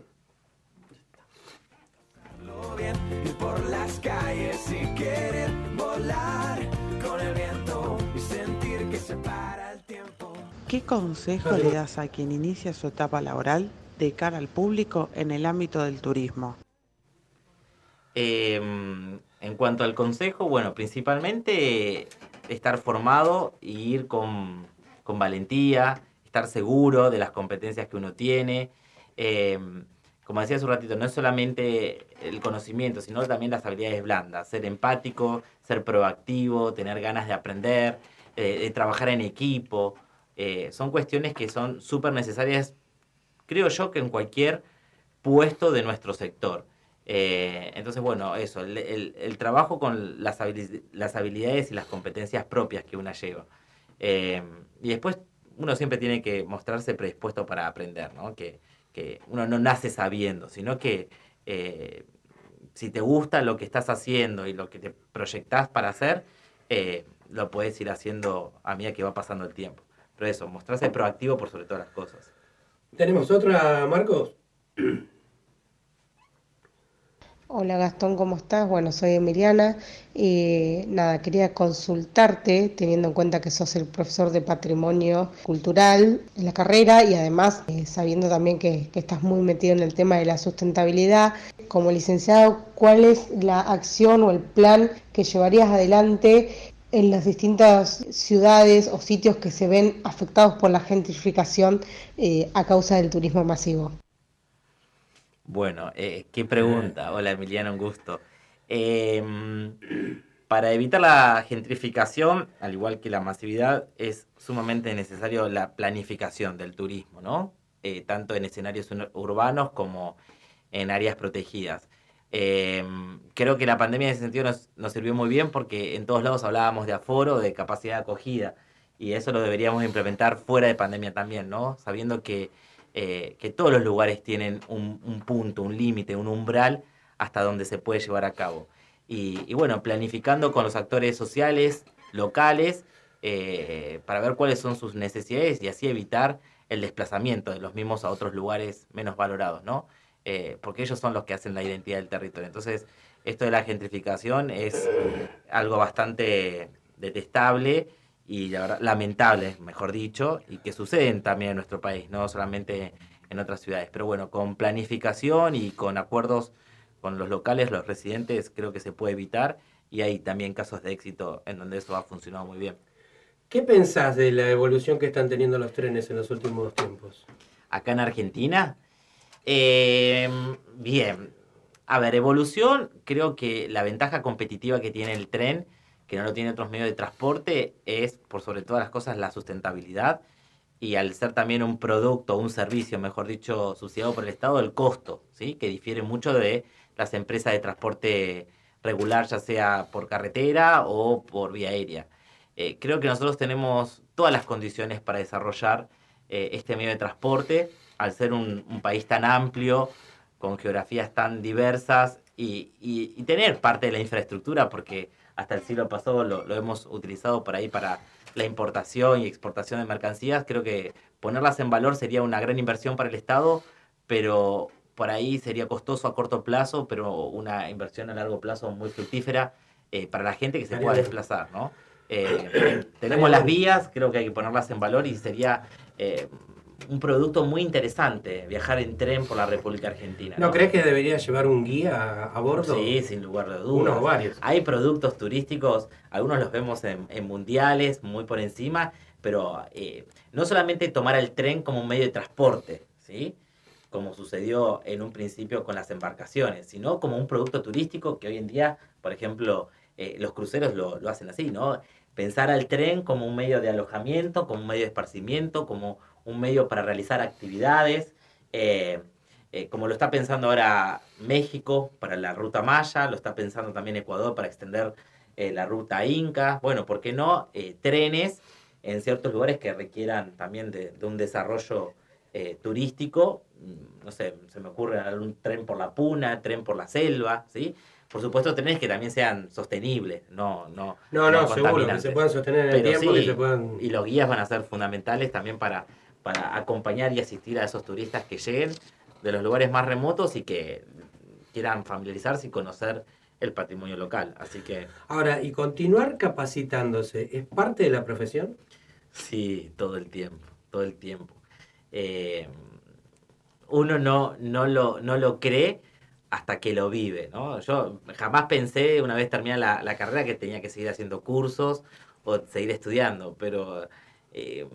Y por las calles y querer volar con el viento y sentir que se para el tiempo. ¿Qué consejo le das a quien inicia su etapa laboral de cara al público en el ámbito del turismo? Em, en cuanto al consejo, bueno, principalmente estar formado y ir con, valentía, estar seguro de las competencias que uno tiene. Em, como decía hace un ratito, no es solamente el conocimiento, sino también las habilidades blandas. Ser empático, ser proactivo, tener ganas de aprender, eh, de trabajar en equipo. Eh, son cuestiones que son súper necesarias, creo yo, que en cualquier puesto de nuestro sector. Eh, entonces, bueno, eso, el, trabajo con las, habilidades y las competencias propias que una lleva. Eh, y después uno siempre tiene que mostrarse predispuesto para aprender, ¿no? Que, uno no nace sabiendo, sino que eh, si te gusta lo que estás haciendo y lo que te proyectás para hacer, lo puedes ir haciendo a medida que va pasando el tiempo. Pero eso, mostrarse proactivo por sobre todas las cosas. ¿Tenemos otra, Marcos? Hola Gastón, ¿cómo estás? Bueno, soy Emiliana y nada, quería consultarte, teniendo en cuenta que sos el profesor de patrimonio cultural en la carrera y además eh, sabiendo también que, estás muy metido en el tema de la sustentabilidad, como licenciado, ¿cuál es la acción o el plan que llevarías adelante en las distintas ciudades o sitios que se ven afectados por la gentrificación eh, a causa del turismo masivo? Bueno, eh, qué pregunta. Hola Emiliano, un gusto. Em, para evitar la gentrificación, al igual que la masividad, es sumamente necesario la planificación del turismo, ¿no? Eh, tanto en escenarios urbanos como en áreas protegidas. Em, creo que la pandemia en ese sentido nos, nos, sirvió muy bien porque en todos lados hablábamos de aforo, de capacidad de acogida, y eso lo deberíamos implementar fuera de pandemia también, ¿no? Sabiendo que eh, que todos los lugares tienen un, punto, un límite, un umbral hasta donde se puede llevar a cabo. Y, bueno, planificando con los actores sociales, locales, eh, para ver cuáles son sus necesidades y así evitar el desplazamiento de los mismos a otros lugares menos valorados, ¿no? Eh, porque ellos son los que hacen la identidad del territorio. Entonces, esto de la gentrificación es algo bastante detestable y lamentable, mejor dicho, y que suceden también en nuestro país, no solamente en otras ciudades. Pero bueno, con planificación y con acuerdos con los locales, los residentes, creo que se puede evitar y hay también casos de éxito en donde eso ha funcionado muy bien. ¿Qué pensás de la evolución que están teniendo los trenes en los últimos tiempos? Acá en Argentina. Eh, bien. A ver, evolución, creo que la ventaja competitiva que tiene el tren, que no lo tiene otros medios de transporte, es por sobre todas las cosas la sustentabilidad y al ser también un producto, un servicio, mejor dicho, subsidiado por el Estado, el costo, ¿sí? que difiere mucho de las empresas de transporte regular, ya sea por carretera o por vía aérea. Eh, creo que nosotros tenemos todas las condiciones para desarrollar eh, este medio de transporte, al ser un, país tan amplio, con geografías tan diversas y- y tener parte de la infraestructura, porque hasta el siglo pasado lo, lo hemos utilizado por ahí para la importación y exportación de mercancías. Creo que ponerlas en valor sería una gran inversión para el Estado, pero por ahí sería costoso a corto plazo, pero una inversión a largo plazo muy fructífera eh, para la gente que se pueda desplazar, ¿no? Eh, tenemos las vías, creo que hay que ponerlas en valor y sería eh, un producto muy interesante viajar en tren por la República Argentina. ¿No crees que debería llevar un guía a, a bordo? Sí, sin lugar de dudas. Uno o varios. Hay productos turísticos, algunos los vemos en, en mundiales, muy por encima, pero eh, no solamente tomar el tren como un medio de transporte, ¿sí? como sucedió en un principio con las embarcaciones, sino como un producto turístico que hoy en día, por ejemplo, eh, los cruceros lo, lo hacen así, ¿no? Pensar al tren como un medio de alojamiento, como un medio de esparcimiento, como un medio para realizar actividades, eh, eh, como lo está pensando ahora México para la ruta Maya, lo está pensando también Ecuador para extender eh, la ruta Inca, bueno, ¿por qué no? Trenes en ciertos lugares que requieran también de, de un desarrollo turístico, Mm, no sé, se me ocurre algún tren por la puna, tren por la selva, ¿sí? Por supuesto, trenes que también sean sostenibles, no, no, No, no, seguro, que se puedan sostener en el tiempo, que sí, se puedan... Y los guías van a ser fundamentales también para, para acompañar y asistir a esos turistas que lleguen de los lugares más remotos y que quieran familiarizarse y conocer el patrimonio local. Así que Ahora, ¿y continuar capacitándose es parte de la profesión? Sí, todo el tiempo, todo el tiempo. Eh, uno no, no, lo, no lo cree hasta que lo vive, ¿no? Yo jamás pensé, una vez terminada la, la carrera, que tenía que seguir haciendo cursos o seguir estudiando, pero eh,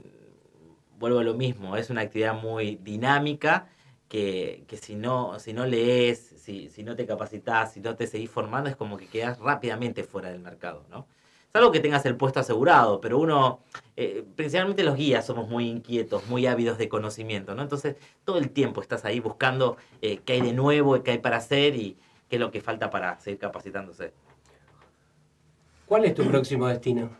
vuelvo a lo mismo, es una actividad muy dinámica que, que si, no, si no lees, si, si no te capacitas, si no te seguís formando, es como que quedas rápidamente fuera del mercado, ¿no? Salvo que tengas el puesto asegurado, pero uno, eh, principalmente los guías, somos muy inquietos, muy ávidos de conocimiento, ¿no? Entonces, todo el tiempo estás ahí buscando eh, qué hay de nuevo, qué hay para hacer y qué es lo que falta para seguir capacitándose. ¿Cuál es tu próximo destino?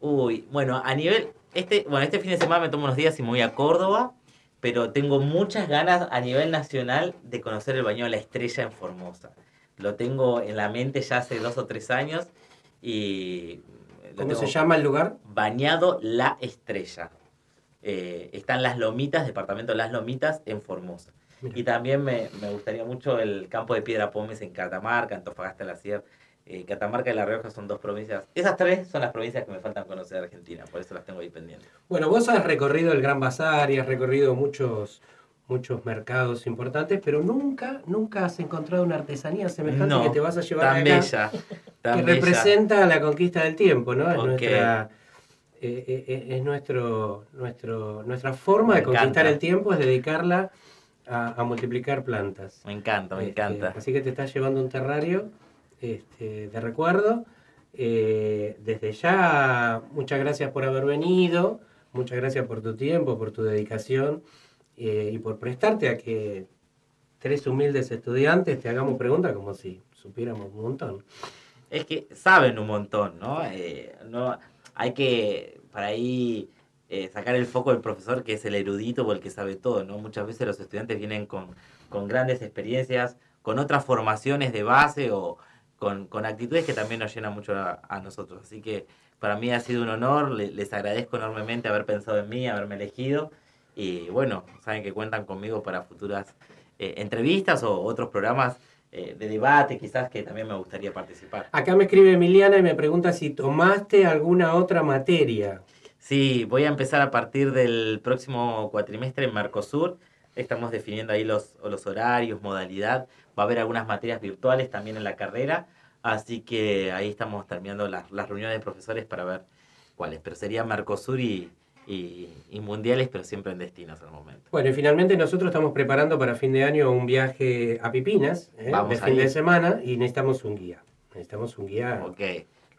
Uy, bueno, a nivel, este, bueno, este fin de semana me tomo unos días y me voy a Córdoba, pero tengo muchas ganas a nivel nacional de conocer el baño de la estrella en Formosa. Lo tengo en la mente ya hace dos o tres años y... ¿Cómo se llama el lugar? Bañado La Estrella. Eh, están Las Lomitas, departamento Las Lomitas en Formosa. Y también me, me gustaría mucho el campo de Piedra Pómez en Catamarca, Antofagasta, La Sierra. Eh, Catamarca y La Rioja son dos provincias. Esas tres son las provincias que me faltan conocer de Argentina, por eso las tengo ahí pendientes. Bueno, vos has recorrido el Gran Bazar y has recorrido muchos, muchos mercados importantes, pero nunca, nunca has encontrado una artesanía semejante No, que te vas a llevar tan acá, bella, tan que bella. representa la conquista del tiempo, ¿no? Es Ok. nuestra eh, eh, eh, es nuestro, nuestro, nuestra forma Me de conquistar encanta. el tiempo es dedicarla a, a multiplicar plantas. Me encanta, me Este, encanta. Así que te estás llevando un terrario este, de recuerdo. Eh, desde ya, muchas gracias por haber venido, muchas gracias por tu tiempo, por tu dedicación eh, y por prestarte a que tres humildes estudiantes te hagamos preguntas como si supiéramos un montón. Es que saben un montón, ¿no? Eh, no hay que, para ahí, sacar el foco del profesor, que es el erudito o el que sabe todo, ¿no? Muchas veces los estudiantes vienen con, con grandes experiencias, con otras formaciones de base o con, con actitudes que también nos llenan mucho a, a nosotros. Así que para mí ha sido un honor, le- les agradezco enormemente haber pensado en mí, haberme elegido. Y bueno, saben que cuentan conmigo para futuras eh, entrevistas o otros programas eh, de debate, quizás que también me gustaría participar. Acá me escribe Emiliana y me pregunta si tomaste alguna otra materia. Sí, voy a empezar a partir del próximo cuatrimestre en Mercosur. Estamos definiendo ahí los, los horarios, modalidad. Va a haber algunas materias virtuales también en la carrera. Así que ahí estamos terminando las, las reuniones de profesores para ver cuáles, pero sería Mercosur y, y, y mundiales, pero siempre en destinos al momento. Bueno, y finalmente nosotros estamos preparando para fin de año un viaje a Pipinas, ¿eh? Vamos de a fin de semana, y necesitamos un guía. Necesitamos un guía. Ok.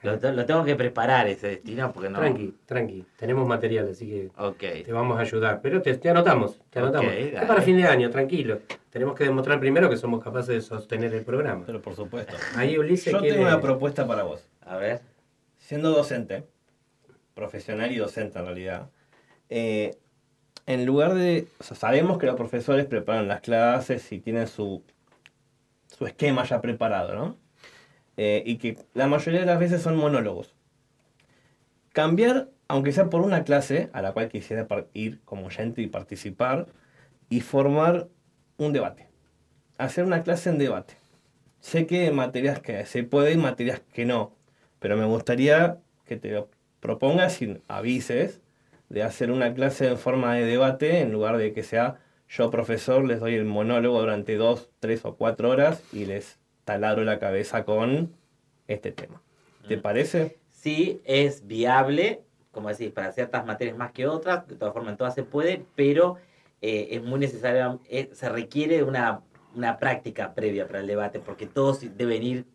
Lo, lo tengo que preparar ese destino porque no. Tranqui, tranqui. Tenemos material, así que te vamos a ayudar. Pero te, te anotamos, te anotamos. es dale. para fin de año, tranquilo. Tenemos que demostrar primero que somos capaces de sostener el programa. Pero por supuesto. Ahí Ulises Yo quiere... tengo una propuesta para vos. A ver. Siendo docente, profesional y docente en realidad, eh, en lugar de... o sea, sabemos que los profesores preparan las clases y tienen su, su esquema ya preparado, ¿no? Eh, y que la mayoría de las veces son monólogos. Cambiar, aunque sea por una clase a la cual quisiera ir como oyente y participar, y formar un debate. Hacer una clase en debate. Sé que hay materias que se puede y materias que no, pero me gustaría que te lo propongas y avises de hacer una clase en forma de debate en lugar de que sea yo profesor, les doy el monólogo durante dos, tres o cuatro horas y les taladro la cabeza con este tema. ¿Te parece? Sí, es viable, como decís, para ciertas materias más que otras, de todas formas en todas se puede, pero eh, es muy necesario, eh, se requiere una, una práctica previa para el debate, porque todos deben ir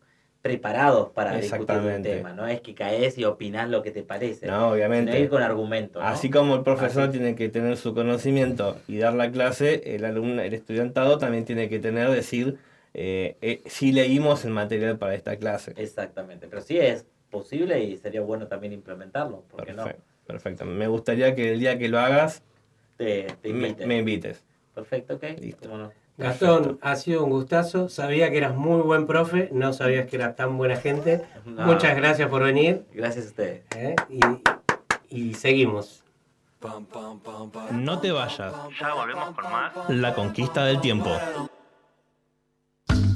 preparados para discutir un tema, no es que caes y opinás lo que te parece, No, obviamente. sino ir con argumentos. ¿no? Así como el profesor Así. tiene que tener su conocimiento y dar la clase, el alumno, el estudiantado también tiene que tener, decir, eh, eh, si leímos el material para esta clase. Exactamente, pero sí es posible y sería bueno también implementarlo, ¿por qué no? Perfecto, perfecto. Me gustaría que el día que lo hagas Te, te me, invite. me invites. Perfecto, ok. Listo. Bueno, Gastón, ha sido un gustazo. Sabía que eras muy buen profe, no sabías que eras tan buena gente. No. Muchas gracias por venir. Gracias a ustedes. ¿eh? Y, y seguimos. No te vayas. Ya volvemos con más. La conquista del tiempo.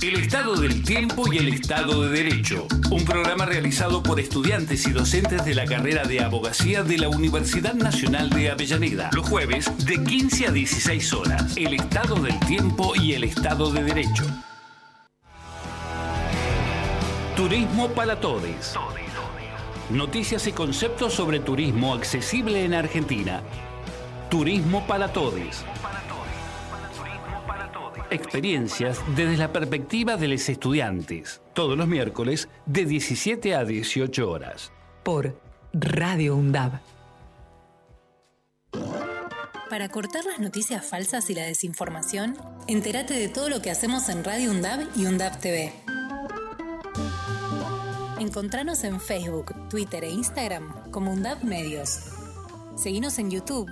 El Estado del Tiempo y el Estado de Derecho. Un programa realizado por estudiantes y docentes de la carrera de abogacía de la Universidad Nacional de Avellaneda. Los jueves de 15 a 16 horas. El Estado del Tiempo y el Estado de Derecho. Turismo para todos. Noticias y conceptos sobre turismo accesible en Argentina. Turismo para todos. Experiencias desde la perspectiva de los estudiantes. Todos los miércoles de 17 a 18 horas. Por Radio UNDAB. Para cortar las noticias falsas y la desinformación, entérate de todo lo que hacemos en Radio UNDAB y UNDAB TV. Encontranos en Facebook, Twitter e Instagram como UNDAB Medios. Seguinos en YouTube.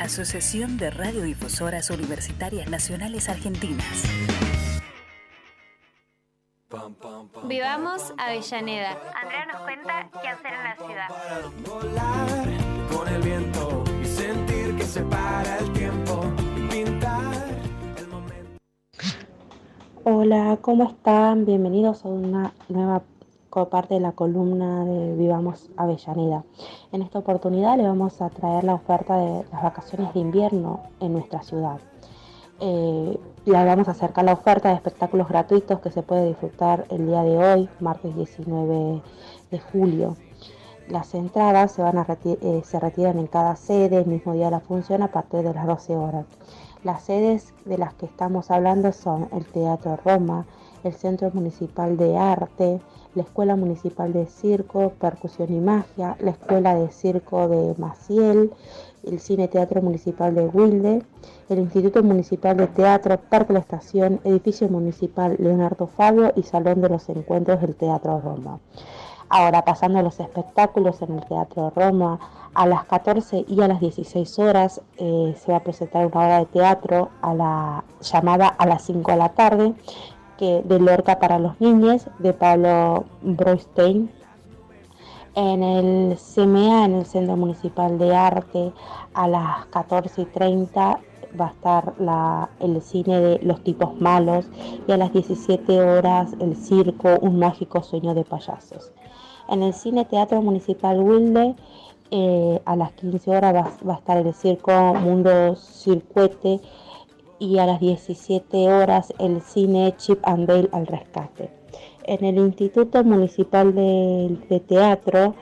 Asociación de Radiodifusoras Universitarias Nacionales Argentinas. Vivamos Avellaneda. Andrea nos cuenta qué hacer en la ciudad. Volar con el viento y sentir que se para el tiempo. Pintar el momento. Hola, ¿cómo están? Bienvenidos a una nueva parte de la columna de Vivamos Avellaneda. En esta oportunidad le vamos a traer la oferta de las vacaciones de invierno en nuestra ciudad. Eh, le vamos a acercar la oferta de espectáculos gratuitos que se puede disfrutar el día de hoy, martes 19 de julio. Las entradas se, van a reti- eh, se retiran en cada sede el mismo día de la función a partir de las 12 horas. Las sedes de las que estamos hablando son el Teatro Roma, el Centro Municipal de Arte, la Escuela Municipal de Circo, Percusión y Magia, la Escuela de Circo de Maciel, el Cine Teatro Municipal de Wilde, el Instituto Municipal de Teatro, Parque La Estación, Edificio Municipal Leonardo Fabio y Salón de los Encuentros del Teatro Roma. Ahora pasando a los espectáculos en el Teatro Roma, a las 14 y a las 16 horas eh, se va a presentar una obra de teatro a la, llamada A las 5 de la tarde, que, de Lorca para los niños, de Pablo Broistein. En el CMA, en el Centro Municipal de Arte, a las 14 y 30 va a estar la- el cine de Los Tipos Malos y a las 17 horas el circo Un Mágico Sueño de Payasos. En el Cine Teatro Municipal Wilde eh, a las 15 horas va, va a estar el circo Mundo Circuete y a las 17 horas el cine Chip and Dale al rescate. En el Instituto Municipal de, de Teatro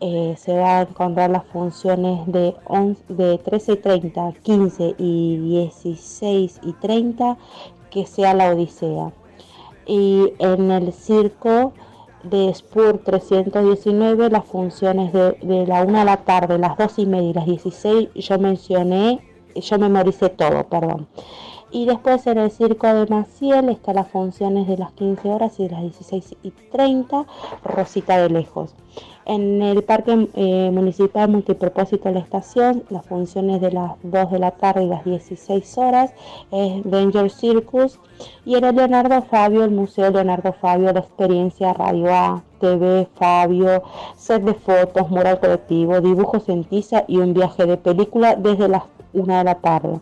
eh, se va a encontrar las funciones de, 11 de 13 y 30, 15 y 16 y 30, que sea la Odisea. Y en el circo de Spur 319 las funciones de, de la 1 a la tarde, las 2 y media y las 16 yo mencioné, yo memoricé todo, perdón. Y después en el circo de Maciel están las funciones de las 15 horas y de las 16 y 30, Rosita de Lejos. En el Parque eh, Municipal Multipropósito de la Estación, las funciones de las 2 de la tarde y las 16 horas es Danger Circus. Y en el Leonardo Fabio, el Museo Leonardo Fabio, la experiencia Radio A, TV Fabio, set de fotos, mural colectivo, dibujos en tiza y un viaje de película desde las 1 de la tarde.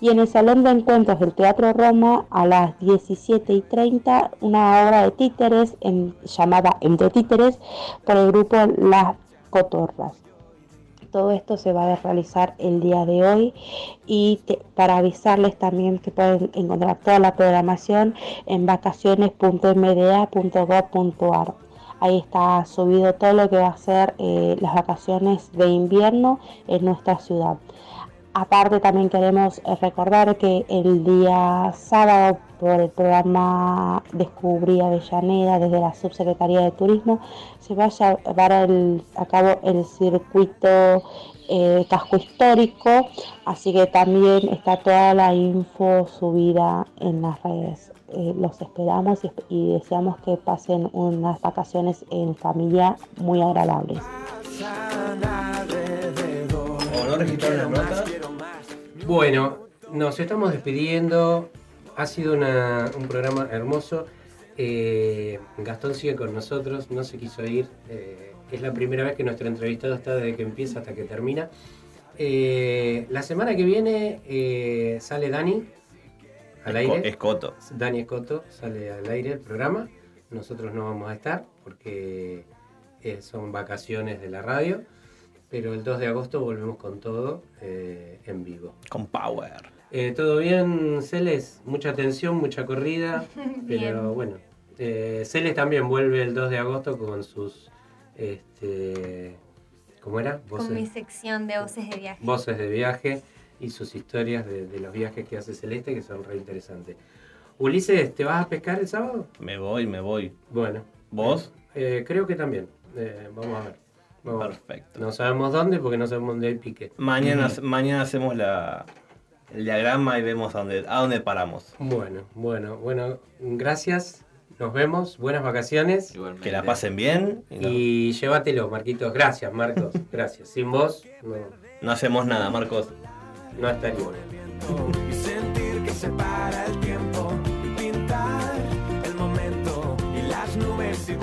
Y en el Salón de Encuentros del Teatro Roma a las 17 y 30 una obra de títeres en- llamada Entre Títeres por el grupo Las Cotorras. Todo esto se va a realizar el día de hoy y para avisarles también que pueden encontrar toda la programación en vacaciones.mda.gov.ar. Ahí está subido todo lo que va a ser eh, las vacaciones de invierno en nuestra ciudad. Aparte también queremos recordar que el día sábado por el programa Descubrí Avellaneda desde la Subsecretaría de Turismo se va a llevar a cabo el circuito eh, casco histórico, así que también está toda la info subida en las redes. Eh, los esperamos y deseamos que pasen unas vacaciones en familia muy agradables. ¿O no registraron las notas? Bueno, nos estamos despidiendo. Ha sido una- un programa hermoso. Eh, Gastón sigue con nosotros, no se quiso ir. Eh, es la primera vez que nuestro entrevistado está desde que empieza hasta que termina. Eh, la semana que viene eh, sale Dani al Esco- aire. Escoto. Dani Escoto sale al aire el programa. Nosotros no vamos a estar porque eh, son vacaciones de la radio. Pero el 2 de agosto volvemos con todo eh, en vivo. Con Power. Eh, ¿Todo bien, Celes? Mucha atención, mucha corrida. Pero bueno, eh, Celes también vuelve el 2 de agosto con sus. Este, ¿Cómo era? Con mi sección de voces de viaje. voces de viaje y sus historias de, de los viajes que hace Celeste, que son re interesantes. Ulises, ¿te vas a pescar el sábado? Me voy, me voy. Bueno. ¿Vos? Eh, creo que también. Eh, vamos a ver. Perfecto. No sabemos dónde porque no sabemos dónde hay pique. Mañana, mañana hacemos la, el diagrama y vemos a dónde, a dónde paramos. Bueno, bueno, bueno, gracias. Nos vemos, buenas vacaciones. Que la pasen bien. Y no, Y llévatelo, Marquitos. Gracias, Marcos. Gracias. Sin vos no, no hacemos nada, Marcos. no estaríamos. y sentir que se para el tiempo y pintar el momento y las nubes y